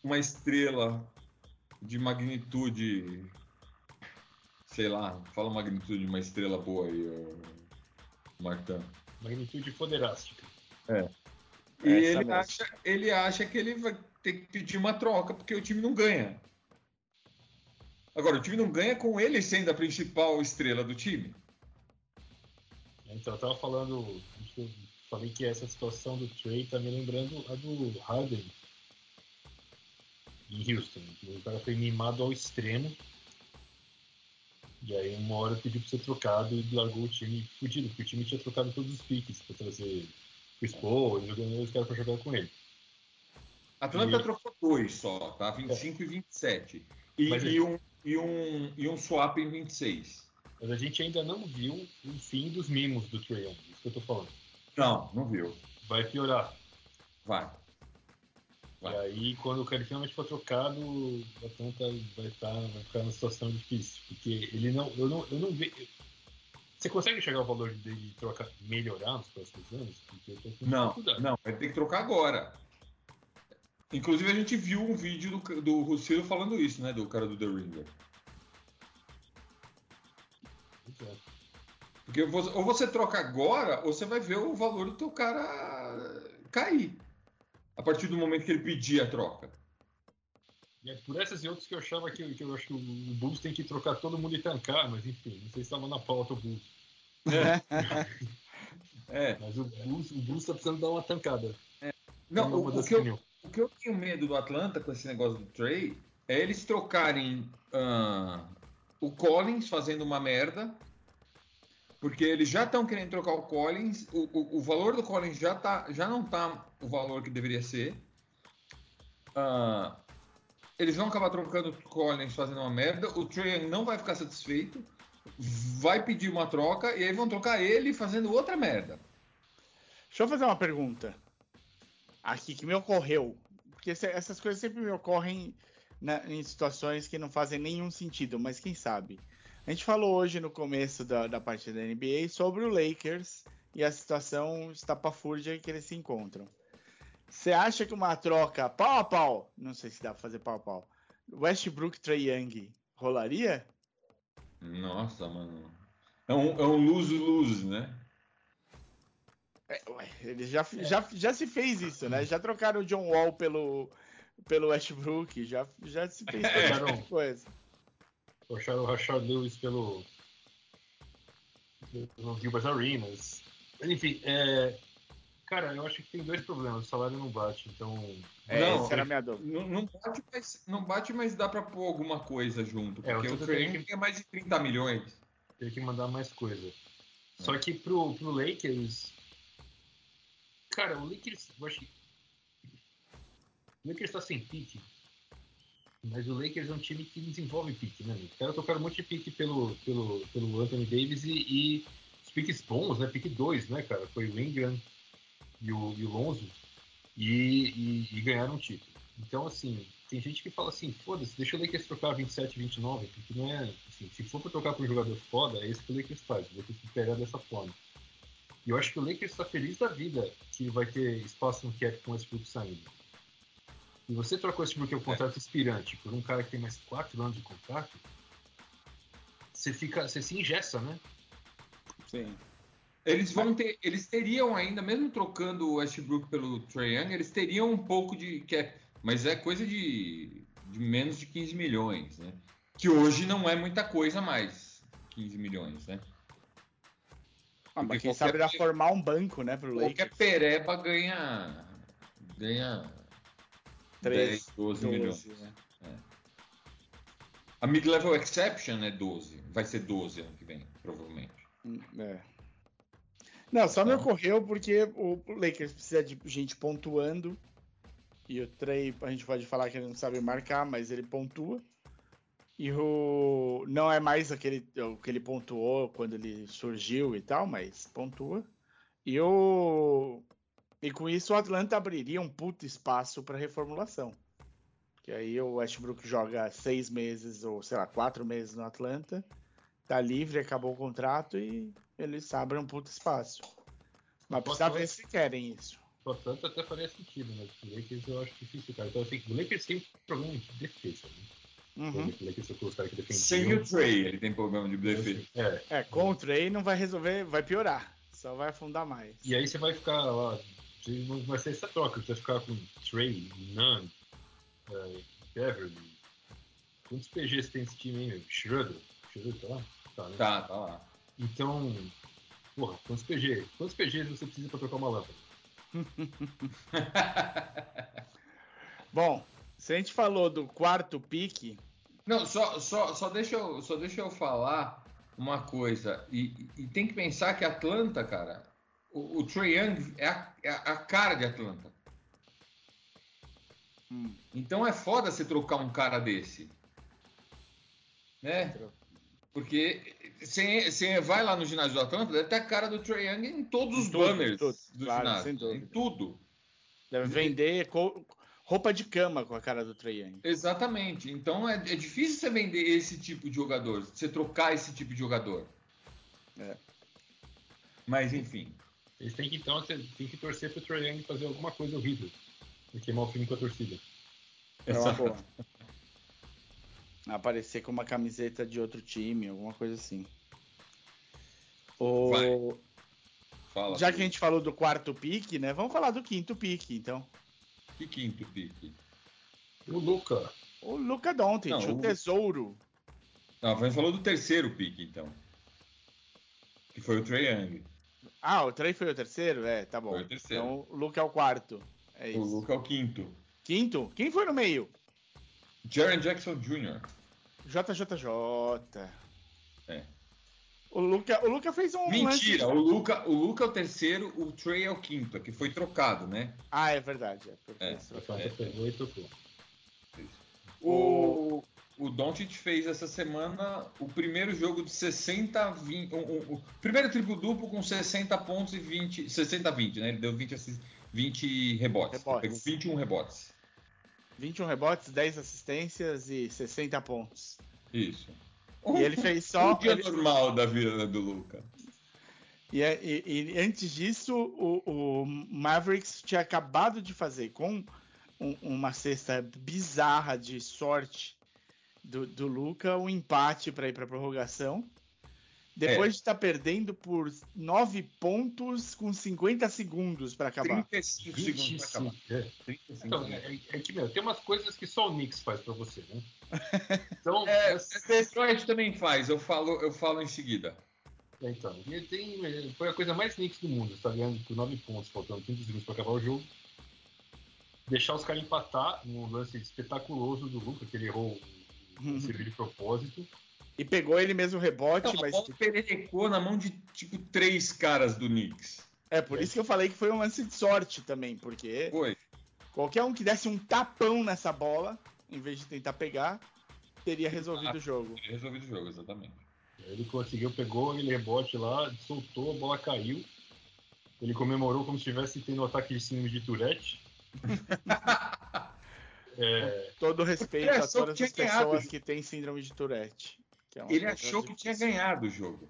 Uma estrela de magnitude. Sei lá, fala magnitude de uma estrela boa aí, Martão. Magnitude foderástica. E Essa ele mesmo. acha, ele acha que ele vai ter que pedir uma troca porque o time não ganha. Agora, o time não ganha com ele sendo a principal estrela do time. Então eu tava falando. acho que Eu falei que essa situação do Trey tá me lembrando a do Harden em Houston. que O cara foi mimado ao extremo. E aí uma hora pediu pra ser trocado e largou o time fudido, porque o time tinha trocado todos os piques pra trazer Chris Paul, ele jogando os caras pra jogar com ele. Atlanta E- trocou dois só, tá? 25 e 27. E, Mas é- e um, e, um, e um swap em 26. Mas a gente ainda não viu o fim dos mimos do Trae Young, isso que eu tô falando. Não, não viu. Vai piorar. Vai. Vai. E aí, quando o cara finalmente for trocado, o Atlanta vai, tá, vai ficar numa situação difícil. Porque ele não. Eu não, eu não vejo. Você consegue chegar ao valor de trocar, melhorar nos próximos anos? Não, dificuldade. não, vai ter que trocar agora. Inclusive, a gente viu um vídeo do, do Russell falando isso, né? Do cara do The Ringer. Porque ou você troca agora, ou você vai ver o valor do teu cara cair. A partir do momento que ele pedir a troca. E é por essas e outras que eu achava que, que eu acho que o Bulls tem que trocar todo mundo e tancar, mas enfim, não sei se estava na pauta o Bulls. É. Mas o Bulls, o Bulls tá precisando dar uma tancada. Não, Uma o, o que eu, o que eu tenho medo do Atlanta com esse negócio do Trey é eles trocarem ah, o Collins fazendo uma merda. Porque eles já estão querendo trocar o Collins. O, o, o valor do Collins já, tá, já não tá o valor que deveria ser. Ah, eles vão acabar trocando o Collins fazendo uma merda. O Trey não vai ficar satisfeito. Vai pedir uma troca e aí vão trocar ele fazendo outra merda. Deixa eu fazer uma pergunta. Aqui que me ocorreu. Porque essas coisas sempre me ocorrem na- em situações que não fazem nenhum sentido, mas quem sabe? A gente falou hoje no começo da, da partida da NBA sobre o Lakers e a situação estapafúrdia em que eles se encontram. Você acha que uma troca pau a pau, não sei se dá pra fazer pau a pau, Westbrook Trae Young rolaria? Nossa, mano. É um, é um lose-lose, né? É, ué, ele já, já, já se fez isso, né? Já trocaram o John Wall pelo, pelo Westbrook, já, já se fez Trocaram- essa coisa. Acharam o Rashard Lewis pelo, pelo Gilbert Arenas. Enfim, é, cara, eu acho que tem dois problemas. O salário não bate, então. É, Não, essa era a minha dúvida. Não, não bate, mas, não bate, mas dá pra pôr alguma coisa junto. É, Porque eu o tentando- Young é mais de 30 milhões. Tem que mandar mais coisa. Só que pro, pro Lakers. Cara, o Lakers. Eu acho que. O Lakers tá sem pique. Mas o Lakers é um time que desenvolve pique, né? Os caras tocaram um monte de pique pelo, pelo, pelo Anthony Davis e, e os piques bons, né? Pique 2, né, cara? Foi o Ingram e o, e o Lonzo. E, e, e ganharam um título. Então, assim, tem gente que fala assim, foda-se, deixa o Lakers trocar 27, 29, porque não é. Assim, se for pra trocar pra um jogador foda, é isso que o Lakers faz. O Lakers supera dessa forma. E eu acho que o Lakers está feliz da vida que vai ter espaço no cap com esse Westbrook saindo. E você trocou esse Westbrook, que é um contrato expirante, por um cara que tem mais 4 anos de contrato, você fica. Você se ingessa, né? Sim. Eles vão ter. Eles teriam ainda, mesmo trocando o Westbrook pelo Trae Young, eles teriam um pouco de cap. Mas é coisa de, de menos de 15 milhões, né? Que hoje não é muita coisa mais. 15 milhões, né? Ah, mas quem qualquer sabe dá formar um banco, né, pro Qualquer Lakers. pereba ganha. ganha. 13, 10, 12 milhões. 12, né? A mid-level exception é 12. Vai ser 12 ano que vem, provavelmente. Hum, é. Não, só me Tá. ocorreu porque o Lakers precisa de gente pontuando. E o Trey, a gente pode falar que ele não sabe marcar, mas ele pontua. E o. Não é mais aquele o que ele pontuou quando ele surgiu e tal, mas pontua. E o. E com isso o Atlanta abriria um puto espaço para reformulação. Que aí o Westbrook joga seis meses, ou sei lá, quatro meses no Atlanta, tá livre, acabou o contrato e eles abrem um puto espaço. Mas precisa ver se querem isso. Portanto, até faria sentido, mas o Lakers eu acho difícil, cara. Então, assim, o Lakers tem um problema de defesa. Né? Uhum. O Lakers são os caras que defendiam. Sem o Trey, ele tem problema de defesa. É, É, contra aí não vai resolver, vai piorar. Só vai afundar mais. E aí você vai ficar lá. você Não vai ser essa troca, você vai ficar com Trey, Nunn, eh, Beverly. Quantos PGs tem esse time aí? Schroeder? Schroeder tá lá? Tá, né? Tá, tá lá. Então, porra, quantos PG? Quantos PGs você precisa pra trocar uma lâmpada? Bom, se a gente falou do quarto pique, Não, só, só, só, deixa eu, só deixa eu falar uma coisa. E, e tem que pensar que Atlanta, cara, o, o Trae Young é a, é a cara de Atlanta. hum, Então é foda você trocar um cara desse. Né? Porque você, vai lá no ginásio do Atlanta, deve ter a cara do Trae Young em todos os Em banners tudo, do claro, ginásio. sem dúvida. Em tudo. Deve vender roupa de cama com a cara do Trae Young. Exatamente. Então é, é difícil você vender esse tipo de jogador, você trocar esse tipo de jogador. É. Mas enfim. Eles têm que, então, você tem que torcer pro Trae Young fazer alguma coisa horrível. E queimar o filme com a torcida. É uma boa. Aparecer com uma camiseta de outro time, alguma coisa assim. O... Fala. Já que a gente falou do quarto pique, né? Vamos falar do quinto pique, então. Que quinto pique? O Luca. O Luca Doncic, o o- tesouro. Não, a gente falou do terceiro pique, então. Que foi o Trae Young. Ah, o Trey foi o terceiro? É, tá bom. Foi o terceiro. Então o Luca é o quarto. É O isso. Luca é o quinto. Quinto? Quem foi no meio? Jaren Jackson Jr. JJJ. É. O Luca, o Luca fez um. Mentira, lance- o Luca, o Luca é o terceiro, o Trey é o quinto, que foi trocado, né? Ah, é verdade. É, É. É. pegou e tocou. O, o Doncic fez essa semana o primeiro jogo de 60 a 20. O, o- o primeiro triplo-duplo com 60 pontos e 20. 60 a 20, né? Ele deu 20, assis- 20 rebotes. Rebotes. Ele pegou 21 rebotes. 21 rebotes, 10 assistências e 60 pontos. Isso. E ele fez só. Um dia ele- normal da vida do Luca. E, é- e- e antes disso, o, o Mavericks tinha acabado de fazer com um- uma cesta bizarra de sorte do, do Luca, um empate para ir para prorrogação. Depois É. de estar perdendo por 9 pontos com 50 segundos para acabar. 35 segundos pra acabar. 25. É. 35 Então, segundos. é, é que, meu, tem umas coisas que só o Knicks faz pra você, né? Então, É, Detroit também faz, eu falo, eu falo em seguida. É, Então, ele tem, eh, foi a coisa mais Knicks do mundo, tá ganhando por 9 pontos, faltando 30 segundos para acabar o jogo. Deixar os caras empatar num lance espetaculoso do Luca, que ele errou Uhum. um serviço de propósito. E pegou ele mesmo o rebote, Então, a mas bola pererecou na mão de, tipo, três caras do Knicks. é por isso que eu falei que foi um lance de sorte também, porque Foi. qualquer um que desse um tapão nessa bola, em vez de tentar pegar, teria resolvido o jogo. Ele resolveu o jogo, exatamente. Ele conseguiu, pegou aquele rebote lá, soltou, a bola caiu. Ele comemorou como se estivesse tendo um ataque de síndrome de Tourette. É, Todo respeito Ele a todas as pessoas que têm síndrome de Tourette. Que é uma Ele achou que tinha ganhado o jogo.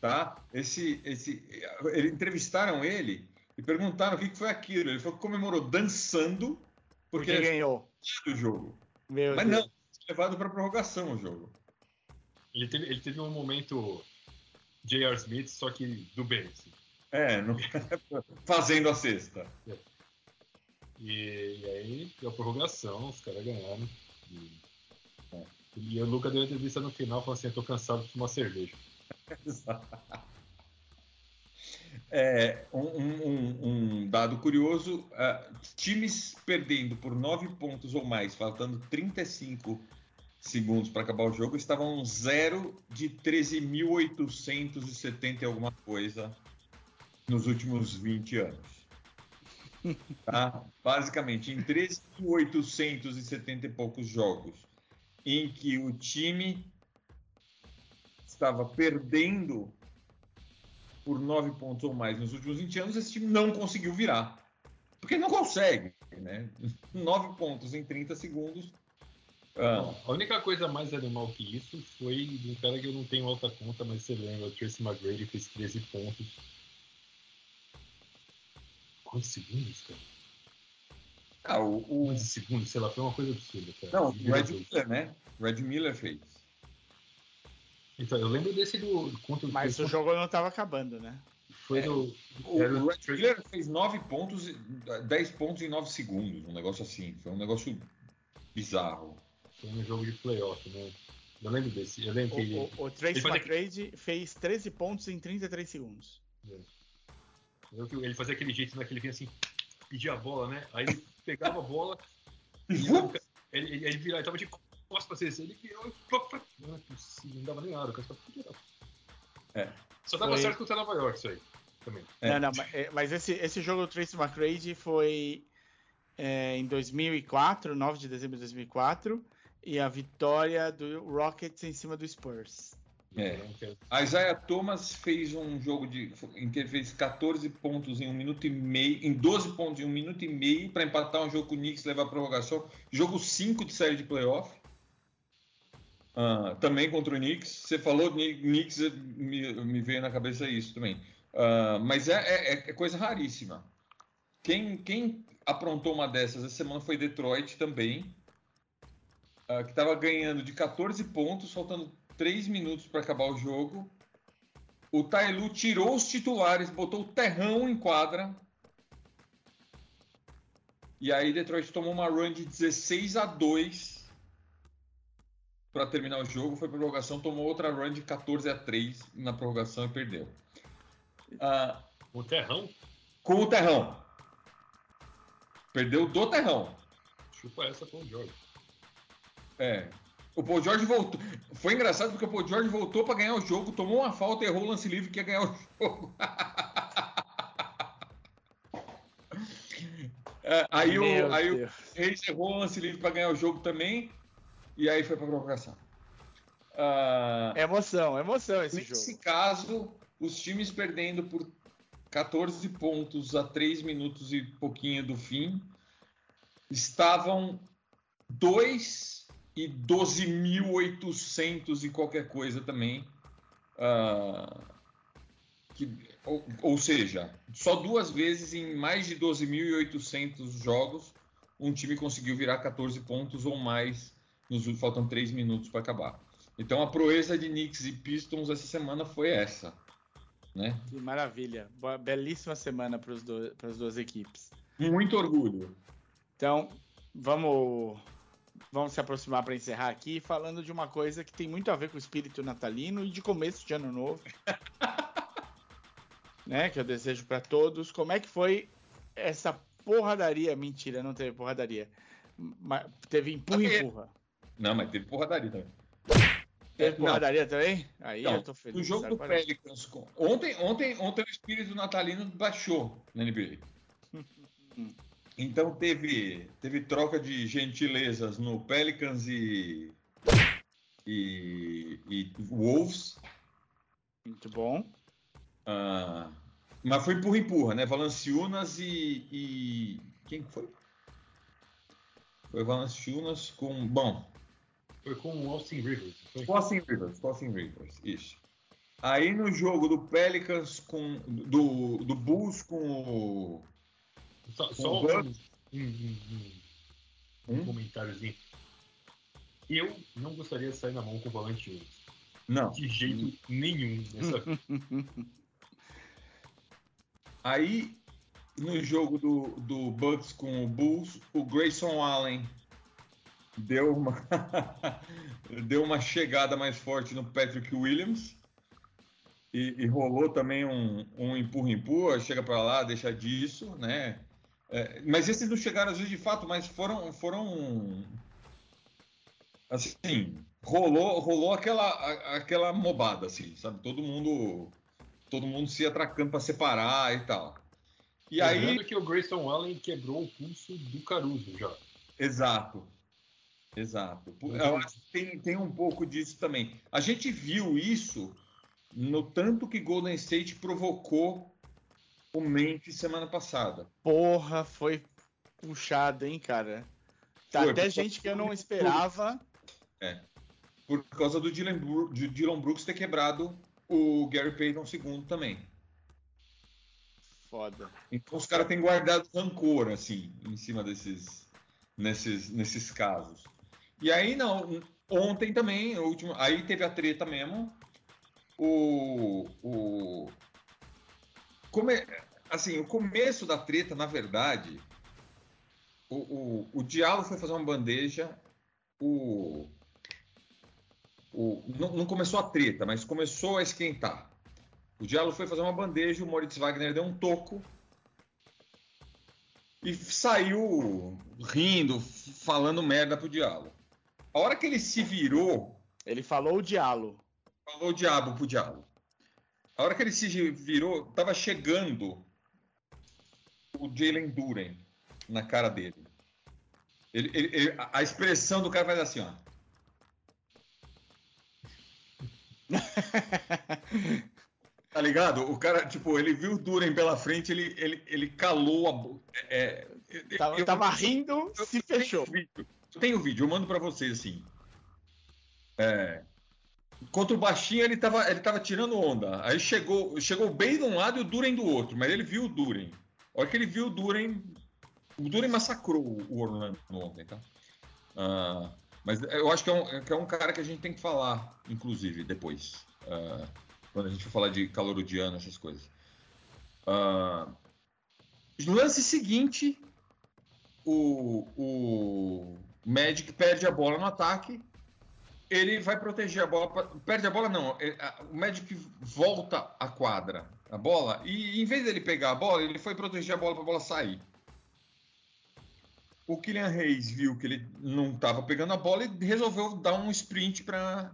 Tá? Esse, esse, eles entrevistaram ele e perguntaram o que foi aquilo. Ele falou que comemorou dançando porque Porque ele ganhou. o jogo. Meu Mas Deus. não, levado para prorrogação o jogo. ele, teve, ele teve um momento J.R. Smith, só que do bem. assim. É, não... fazendo a cesta. E, e aí, deu a prorrogação, os caras ganharam. E, é. E o Luca deu uma entrevista no final, falou assim: Eu tô cansado de tomar cerveja. É, um, um- um- dado curioso: ah, times perdendo por 9 pontos ou mais, faltando 35 segundos para acabar o jogo, estavam zero de 13.870 e alguma coisa nos últimos 20 anos. Tá? Basicamente, em 13.870 e poucos jogos, em que o time estava perdendo por 9 pontos ou mais nos últimos 20 anos, esse time não conseguiu virar. Porque não consegue, né? 9 pontos em 30 segundos. Ah, A única coisa mais animal que isso foi de um cara que eu não tenho alta conta, mas você lembra, Tracy McGrady fez 13 pontos. Quantos segundos, cara? Ah, o, o- 11 segundos, sei lá, foi uma coisa absurda, cara. não, o Ele Red Miller, né? Red Miller fez. Então, eu lembro desse do. Contra, Mas o jogo não tava acabando, né? Foi do. O, Era o o Red Miller fez 9 pontos, e- 10 pontos em 9 segundos, um negócio assim. Foi um negócio bizarro. Foi no jogo de playoff, né? Eu lembro desse. Eu lembro O, que ele. o, o Trace ele McGrady fez 13 pontos em 33 segundos. que Ele fazia aquele jeito naquele vinha assim, pedia a bola, né? Aí ele pegava a bola, E ele, ele, ele, ele virava, ele tava de costas pra cesta, ele virou e não, é possível, não dava nem nada, o cara ficava fudido. É. Só dava Foi- certo contra Nova York, isso aí. Também. É. Não, não, mas, é, mas esse, esse jogo do Trace McGrady foi é, em 2004, 9 de dezembro de 2004. e a vitória do Rockets em cima do Spurs. É. A Isaiah Thomas fez um jogo de, em que ele fez 14 pontos em um minuto e meio, em 12 pontos em um minuto e meio para empatar um jogo com o Knicks levar a prorrogação. Jogo 5 de série de playoff. Uh, também contra o Knicks. Você falou Knicks, me, me veio na cabeça isso também. Uh, mas é, é, é, coisa raríssima. Quem, quem aprontou uma dessas essa semana foi Detroit também, uh, que estava ganhando de 14 pontos, faltando 3 minutos para acabar o jogo. O Tailu tirou os titulares, botou o terrão em quadra. E aí Detroit tomou uma run de 16 a 2 para terminar o jogo. Foi prorrogação, tomou outra run de 14 a 3 na prorrogação e perdeu. Uh, o terrão? Com o terrão. Perdeu do terrão. Chupa essa com o George. É, o Paul George voltou. Foi engraçado porque o Paul George voltou para ganhar o jogo, tomou uma falta, errou o lance livre que ia ganhar o jogo. é, aí o, aí o Reis errou o lance livre para ganhar o jogo também. E aí foi para provocação. Uh, emoção, emoção esse nesse jogo. Nesse caso, os times perdendo por 14 pontos a 3 minutos e pouquinho do fim estavam 2 e 12.800 e qualquer coisa também. Uh, que, ou, ou, seja, só duas vezes em mais de 12.800 jogos um time conseguiu virar 14 pontos ou mais. Nos faltam 3 minutos para acabar. Então a proeza de Knicks e Pistons essa semana foi essa. Né? Que maravilha. Boa, belíssima semana para as duas equipes. Muito orgulho. Então, vamos vamos se aproximar para encerrar aqui falando de uma coisa que tem muito a ver com o espírito natalino e de começo de ano novo. né, que eu desejo para todos. Como é que foi essa porradaria? Mentira, não teve porradaria. Mas teve empurra empurra. Não, mas teve porradaria também. Teve porradaria não. também? Aí não, eu tô feliz. O jogo do Pelicans. Ontem, ontem, ontem o espírito natalino baixou na NBA. Então teve, teve troca de gentilezas no Pelicans e, e, e Wolves. Muito bom. Ah, mas foi empurra-empurra, né? Valanciunas e, e. Quem foi? Foi Valanciunas com. Bom. Foi com o Austin Rivers. Foi? Austin Rivers, Austin Rivers, isso. Aí no jogo do Pelicans com. Do, do Bulls com o. Só, só um, um, um, um comentáriozinho. Eu não gostaria de sair na mão com o Valentino. Não. De jeito nenhum. Nessa... Aí, no jogo do, do Bucks com o Bulls, o Grayson Allen deu uma, deu uma chegada mais forte no Patrick Williams. E, e rolou também um, um empurra-empurra, chega para lá, deixa disso, né? É, mas esses não chegaram às vezes de fato, mas foram, foram assim, rolou, rolou aquela, aquela mobada, assim, sabe? Todo mundo, todo mundo se atracando para separar e tal. E Lembrando aí que o Grayson Allen quebrou o pulso do Caruso já. Exato. Exato. Eu acho que tem, tem um pouco disso também. A gente viu isso no tanto que Golden State provocou o Memphis semana passada. Porra, foi puxado, hein, cara? Tá foi, até gente que eu não esperava. É. Por causa do Dylan, de Dylan Brooks ter quebrado o Gary Payton segundo também. Foda. Então os caras têm guardado rancor, assim, em cima desses, nesses, nesses casos. E aí, não, ontem também, último, aí teve a treta mesmo. O, o, Come... Assim, o começo da treta, na verdade, o, o, o Diallo foi fazer uma bandeja, o, o, não, não, começou a treta, mas começou a esquentar. O Diallo foi fazer uma bandeja, o Moritz Wagner deu um toco e saiu rindo, falando merda pro Diallo. A hora que ele se virou. Ele falou o Diallo. Falou o diabo pro Diallo. A hora que ele se virou, tava chegando o Jalen Duren na cara dele. Ele, ele, ele, a expressão do cara faz assim, ó. tá ligado? O cara, tipo, ele viu o Duren pela frente, ele, ele, ele calou a boca. É, é tava, eu, tava rindo, eu, se fechou. Tem o vídeo, eu mando para vocês assim. É, contra o baixinho, ele tava, ele tava tirando onda. Aí chegou, chegou bem de um lado e o Duren do outro, mas ele viu o Duren. A hora que ele viu o Duren, o Duren massacrou o Orlando ontem, tá? Uh, mas eu acho que é, um, que é, um, cara que a gente tem que falar, inclusive, depois. Uh, quando a gente for falar de calorodiano, essas coisas. Uh, no lance seguinte, o, o Magic perde a bola no ataque. Ele vai proteger a bola. Perde a bola, não. O Magic volta a quadra, a bola. E em vez dele pegar a bola, ele foi proteger a bola para a bola sair. O Kylian Reis viu que ele não estava pegando a bola e resolveu dar um sprint para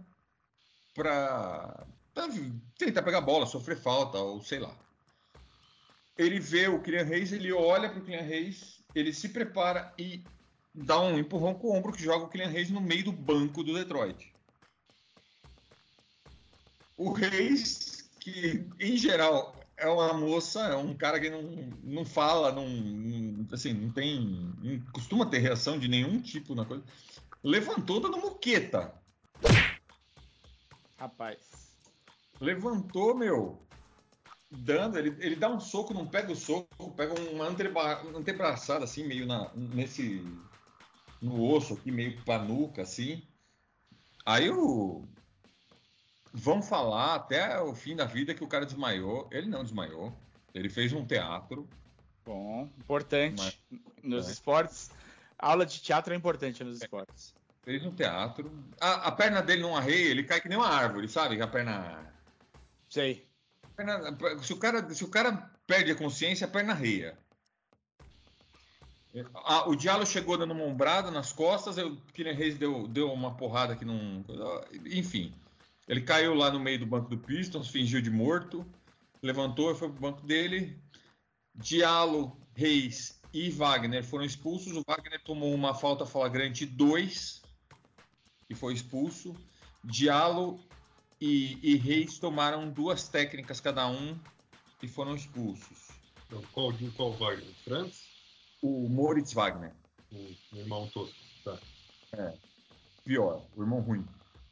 tentar pegar a bola, sofrer falta ou sei lá. Ele vê o Kylian Reis, ele olha para o Kylian Reis, ele se prepara e dá um empurrão com o ombro que joga o Kylian Reis no meio do banco do Detroit. O Reis, que em geral é uma moça, é um cara que não, não fala, não, assim, não tem. Não costuma ter reação de nenhum tipo na coisa. Levantou dando moqueta. Rapaz. Levantou, meu. Dando, ele, ele dá um soco, não pega o soco, pega uma antebraçada assim, meio na, nesse. No osso aqui, meio panuca, assim. Aí o, vão falar até o fim da vida que o cara desmaiou. Ele não desmaiou. Ele fez um teatro. Bom, importante Mas, nos é. esportes. aula de teatro é importante nos esportes. Fez um teatro. A, a, perna dele não arreia, ele cai que nem uma árvore, sabe? A perna. Sei. Perna, se, o cara, se o cara perde a consciência, a perna arreia. O Diallo chegou dando uma ombrada nas costas, o Kylian Reis deu, deu uma porrada que não. Enfim. Ele caiu lá no meio do banco do Pistons, fingiu de morto, levantou e foi pro banco dele. Diallo, Reis e Wagner foram expulsos. O Wagner tomou uma falta flagrante 2 e foi expulso. Diallo e, e, Reis tomaram duas técnicas cada um e foram expulsos. Então, qual, qual Wagner? Franz? O Moritz Wagner. O irmão tosco, tá. É. Pior, o irmão ruim.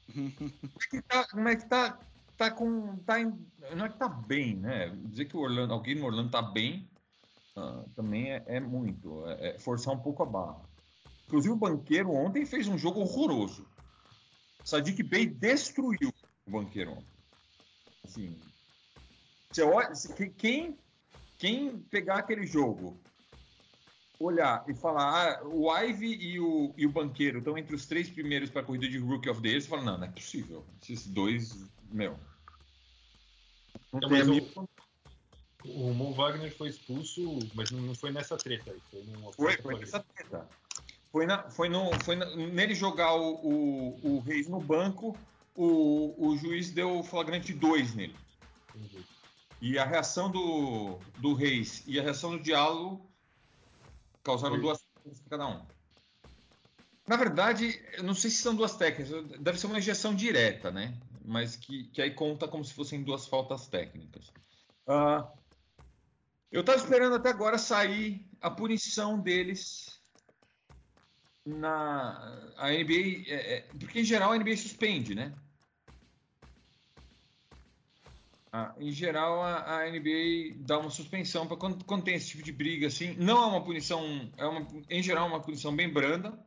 como é que tá, como é que tá, tá com, tá em, não é que tá bem, né? Dizer que o Orlando, alguém no Orlando tá bem, uh, também é, é muito, é, é, forçar um pouco a barra. Inclusive o Banqueiro ontem fez um jogo horroroso. Sadiq Bey destruiu o Banqueiro ontem. Assim, você olha, quem, quem pegar aquele jogo olhar e falar, ah, o Ivy e o, e o Banqueiro estão entre os três primeiros para a corrida de Rookie of the Year, você fala, não, não é possível. Esses dois, meu. Não, não mas o, o Mon Wagner foi expulso, mas não, não foi nessa treta aí. Foi, foi, foi nessa treta. Foi, na, foi, no, foi na, nele jogar o, o, o Reis no banco, o, o juiz deu flagrante 2 nele. Entendi. E a reação do, do Reis e a reação do Diallo Causaram duas técnicas para cada um. Na verdade, eu não sei se são duas técnicas, deve ser uma injeção direta, né? Mas que, que aí conta como se fossem duas faltas técnicas. Uh, eu estava esperando até agora sair a punição deles na a NBA, é, é, porque em geral a NBA suspende, né? Ah, em geral, a, a, NBA dá uma suspensão para quando, quando, tem esse tipo de briga, assim. Não é uma punição, é uma, em geral, uma punição bem branda.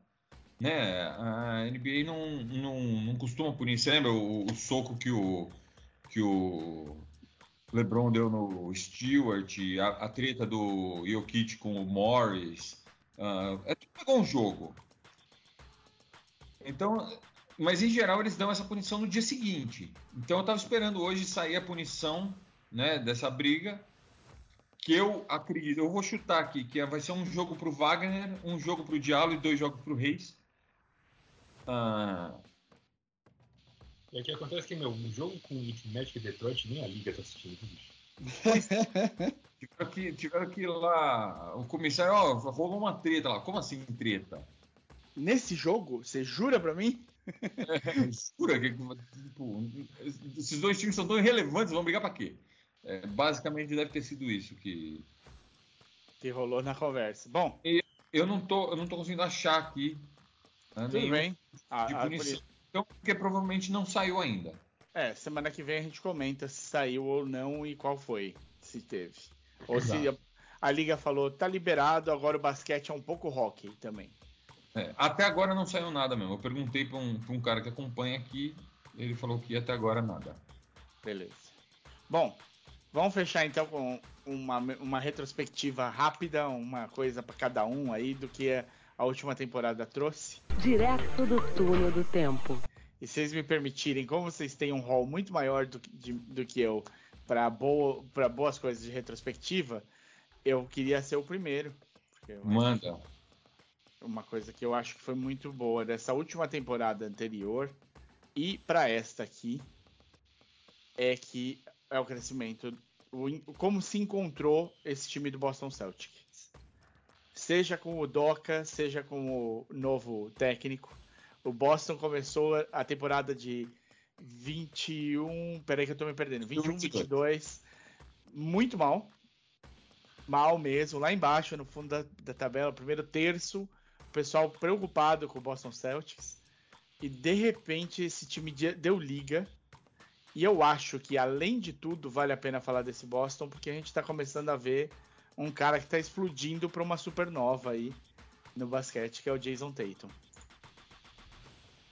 Né? A NBA não, não, não costuma punir. Você lembra o, o, soco que o, que o LeBron deu no Stewart, a, a treta do Jokic com o Morris? Uh, é tudo um jogo. Então, mas em geral eles dão essa punição no dia seguinte. Então eu estava esperando hoje sair a punição né, dessa briga. Que eu acredito, eu vou chutar aqui, que vai ser um jogo para o Wagner, um jogo para o Diallo e dois jogos para o Reis. Ah... E aqui acontece que, meu, um jogo com o Magic e Detroit, nem a Liga tá assistindo, bicho. tiveram, que, tiveram que ir lá, o comissário, ó, rolou uma treta lá. Como assim treta? Nesse jogo? Você jura pra mim? É, que, tipo, esses dois times são tão irrelevantes, vão brigar pra quê? É, basicamente deve ter sido isso que. Que rolou na conversa. Bom. Eu não tô, eu não tô conseguindo achar aqui. Né, Tudo bem. De ah, punição, então, porque provavelmente não saiu ainda. É, semana que vem a gente comenta se saiu ou não e qual foi, se teve. Ou Exato. se a, a, liga falou, tá liberado, agora o basquete é um pouco hockey também. É, até agora não saiu nada mesmo. Eu perguntei para um, um cara que acompanha aqui, ele falou que até agora nada. Beleza. Bom, vamos fechar então com uma, uma retrospectiva rápida, uma coisa para cada um aí do que a última temporada trouxe. Direto do túnel do tempo. E se vocês me permitirem, como vocês têm um rol muito maior do, de, do que eu para boa, boas coisas de retrospectiva, eu queria ser o primeiro. Manda. Uma coisa que eu acho que foi muito boa dessa última temporada anterior e para esta aqui é que é o crescimento, o, como se encontrou esse time do Boston Celtics. Seja com o Doca, seja com o novo técnico, o Boston começou a temporada de 21. Peraí que eu tô me perdendo. 21, 22. Muito mal. Mal mesmo. Lá embaixo, no fundo da, da tabela, primeiro terço. O pessoal preocupado com o Boston Celtics. E de repente esse time deu liga. E eu acho que, além de tudo, vale a pena falar desse Boston, porque a gente está começando a ver um cara que está explodindo para uma supernova aí no basquete, que é o Jason Tatum.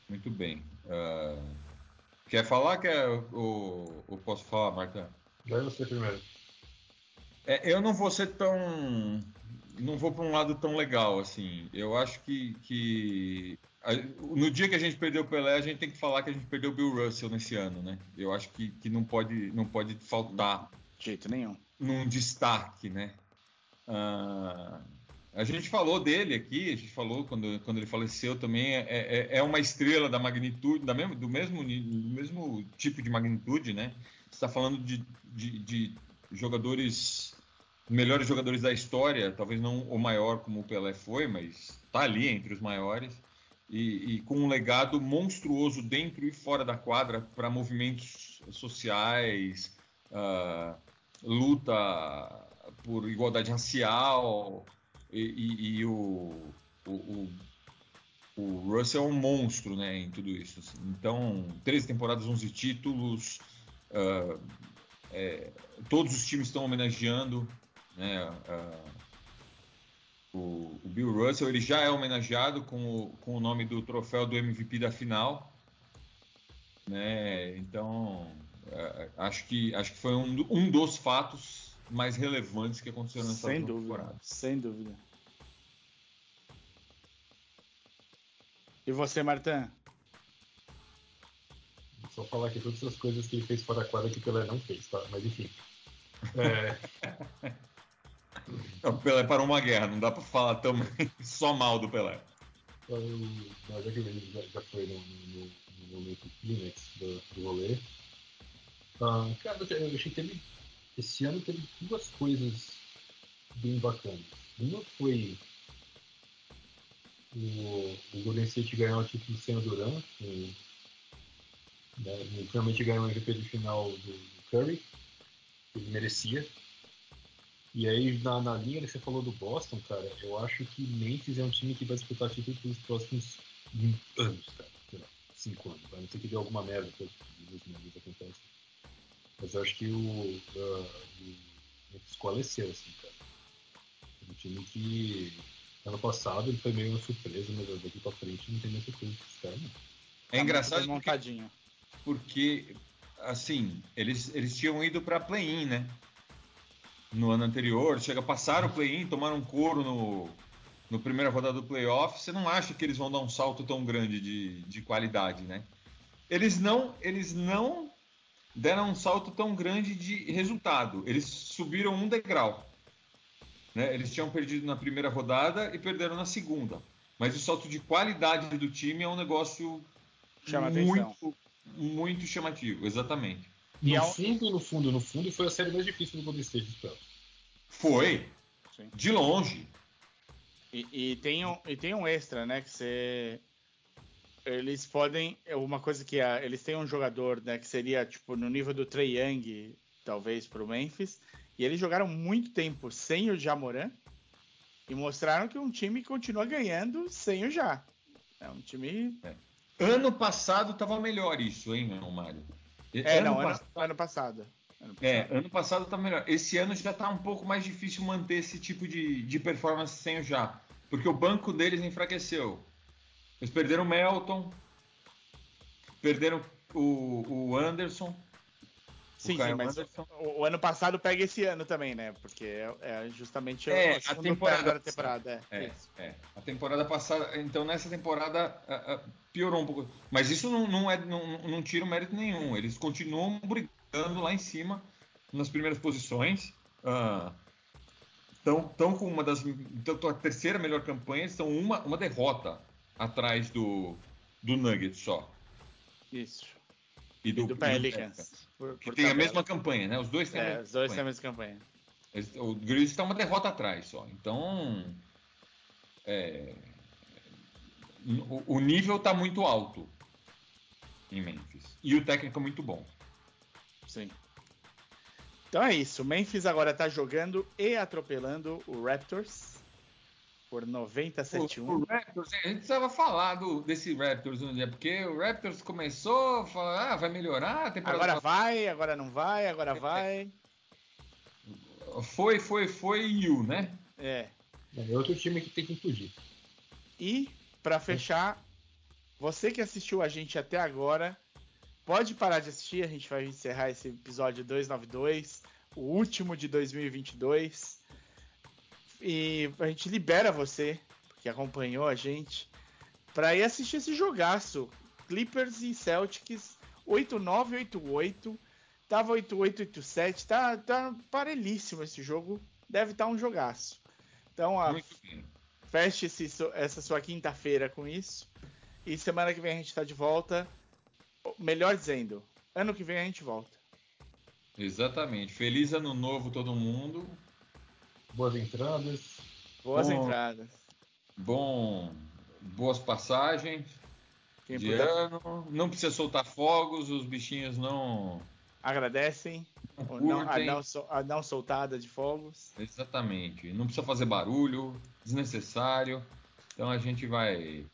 Muito bem. Uh, quer falar? Quer ou, ou posso falar, Marta? Vai você primeiro. É, eu não vou ser tão. Não vou para um lado tão legal assim. Eu acho que, que no dia que a gente perdeu o Pelé, a gente tem que falar que a gente perdeu o Bill Russell nesse ano, né? Eu acho que, que não, pode, não pode faltar. De jeito nenhum. Num destaque, né? Uh, a gente falou dele aqui, a gente falou quando, quando ele faleceu também, é, é, é uma estrela da magnitude, da mesmo, do, mesmo, do mesmo tipo de magnitude, né? Você está falando de, de, de, jogadores, melhores jogadores da história, talvez não o maior como o Pelé foi, mas está ali entre os maiores, e, e, com um legado monstruoso dentro e fora da quadra para movimentos sociais, uh, luta por igualdade racial, e, e, e o, o, o, Russell é um monstro né, em tudo isso. Assim. Então, 13 temporadas, 11 títulos, uh, é, todos os times estão homenageando né, uh, o, o, Bill Russell. Ele já é homenageado com o, com o nome do troféu do MVP da final. Né? Então, uh, acho, que, acho que foi um, um dos fatos mais relevantes que aconteceram nessa sem dúvida, temporada. Sem dúvida. E você, Martin? Só falar aqui todas as coisas que ele fez fora da quadra que o Pelé não fez, tá? Mas enfim. É... o Pelé parou uma guerra, não dá pra falar também só mal do Pelé. Então, já que ele já, foi no, no, no momento clímax do, do rolê. Ah, cara, eu achei que ele esse ano teve duas coisas bem bacanas. Uma foi o, o Golden State ganhar o título sem o Durant, e, né, finalmente ganhou o MVP de final do Curry, que ele merecia. E aí, na, na linha que você falou do Boston, cara, eu acho que Memphis é um time que vai disputar título pelos próximos anos, cara. Sei lá, cinco anos. A não ser que dê alguma merda que os acontece. Mas eu acho que o, uh, o escoleceu, assim, cara. Um time que ano passado ele foi meio uma surpresa, mas daqui pra frente não tem muita coisa que esse cara não. É tá engraçado montadinho. Porque, porque, assim, eles, eles tinham ido pra play-in, né? No ano anterior, chega, passaram o play-in, tomaram um couro no, no primeira rodada do playoff, você não acha que eles vão dar um salto tão grande de, de qualidade, né? Eles não, eles não deram um salto tão grande de resultado. Eles subiram um degrau. Né? Eles tinham perdido na primeira rodada e perderam na segunda. Mas o salto de qualidade do time é um negócio Chama muito, atenção. muito chamativo, exatamente. E no fundo, no fundo, no fundo, foi a série mais difícil do Golden State Foi. Sim. De longe. E, e, tem um, e tem um extra, né? Que você eles podem. é Uma coisa que a- eles têm um jogador, né, que seria tipo no nível do Trey Young, talvez, pro Memphis. E eles jogaram muito tempo sem o Jamoran e mostraram que um time continua ganhando sem o Já. É um time. Ano passado tava melhor isso, hein, meu Mário? É, ano não, ano, passado- ano passado. Ano É, passado. ano passado tá melhor. Esse ano já tá um pouco mais difícil manter esse tipo de, de performance sem o Já. Porque o banco deles enfraqueceu. Eles perderam o Melton, perderam o, o Anderson. Sim, sim, mas Anderson. o, o ano passado pega esse ano também, né? Porque é, é justamente É, a temporada da temporada. É, É, é. A temporada passada, então nessa temporada piorou um pouco. Mas isso não, não, é, não, não tira o mérito nenhum. Eles continuam brigando lá em cima, nas primeiras posições. Estão tão com uma das. Então, a terceira melhor campanha, estão uma, uma derrota atrás do, do Nuggets só. Isso. E E do Pelicans. por- Que por tem a tabela. mesma campanha, né? Os dois têm a É, mesma os dois têm a campanha. mesma campanha. O Grizzlies está uma derrota atrás só. Então. é, o, o nível está muito alto em Memphis. E o técnico é muito bom. Sim. Então é isso. O Memphis agora tá jogando e atropelando o Raptors por 90 a O, 71. o Raptors, a gente precisava falar do, desse Raptors um dia, porque o Raptors começou a falar, ah, vai melhorar a temporada. Agora vai, agora não vai, agora É. vai. Foi, foi, foi e o, né? É. É outro time que tem que implodir. E pra fechar, você que assistiu a gente até agora, pode parar de assistir, a gente vai encerrar esse episódio 292, o último de 2022. E a gente libera você, que acompanhou a gente, pra ir assistir esse jogaço. Clippers e Celtics 8988. Tava 8887, tá, tá parelhíssimo esse jogo. Deve estar um jogaço. Então, a, feche esse essa sua quinta-feira com isso. E semana que vem a gente tá de volta. Melhor dizendo, ano que vem a gente volta. Exatamente. Feliz ano novo todo mundo. Boas entradas. Boas Bom. entradas. Bom, boas passagens Quem de puder, ano. Não precisa soltar fogos, os bichinhos não, agradecem. não a, não, a não soltada de fogos. Exatamente. Não precisa fazer barulho, desnecessário. Então a gente vai.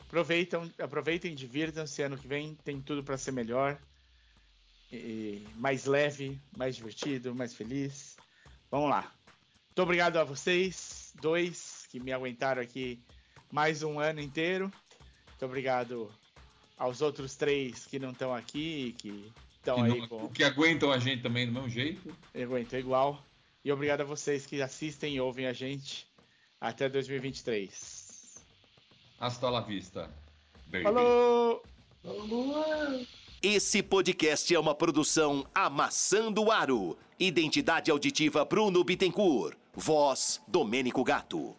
Aproveitam, aproveitem, divirtam-se. Ano que vem tem tudo para ser melhor. E mais leve, mais divertido, mais feliz. Vamos lá. Muito obrigado a vocês, dois, que me aguentaram aqui mais um ano inteiro. Muito obrigado aos outros três que não estão aqui, que estão que, aí não- com que aguentam a gente também do mesmo jeito. aguentam igual. E obrigado a vocês que assistem e ouvem a gente até 2023. Hasta la vista. baby. Falou! Esse podcast é uma produção Amassando Aro. Identidade auditiva Bruno Bittencourt. Voz Domênico Gato.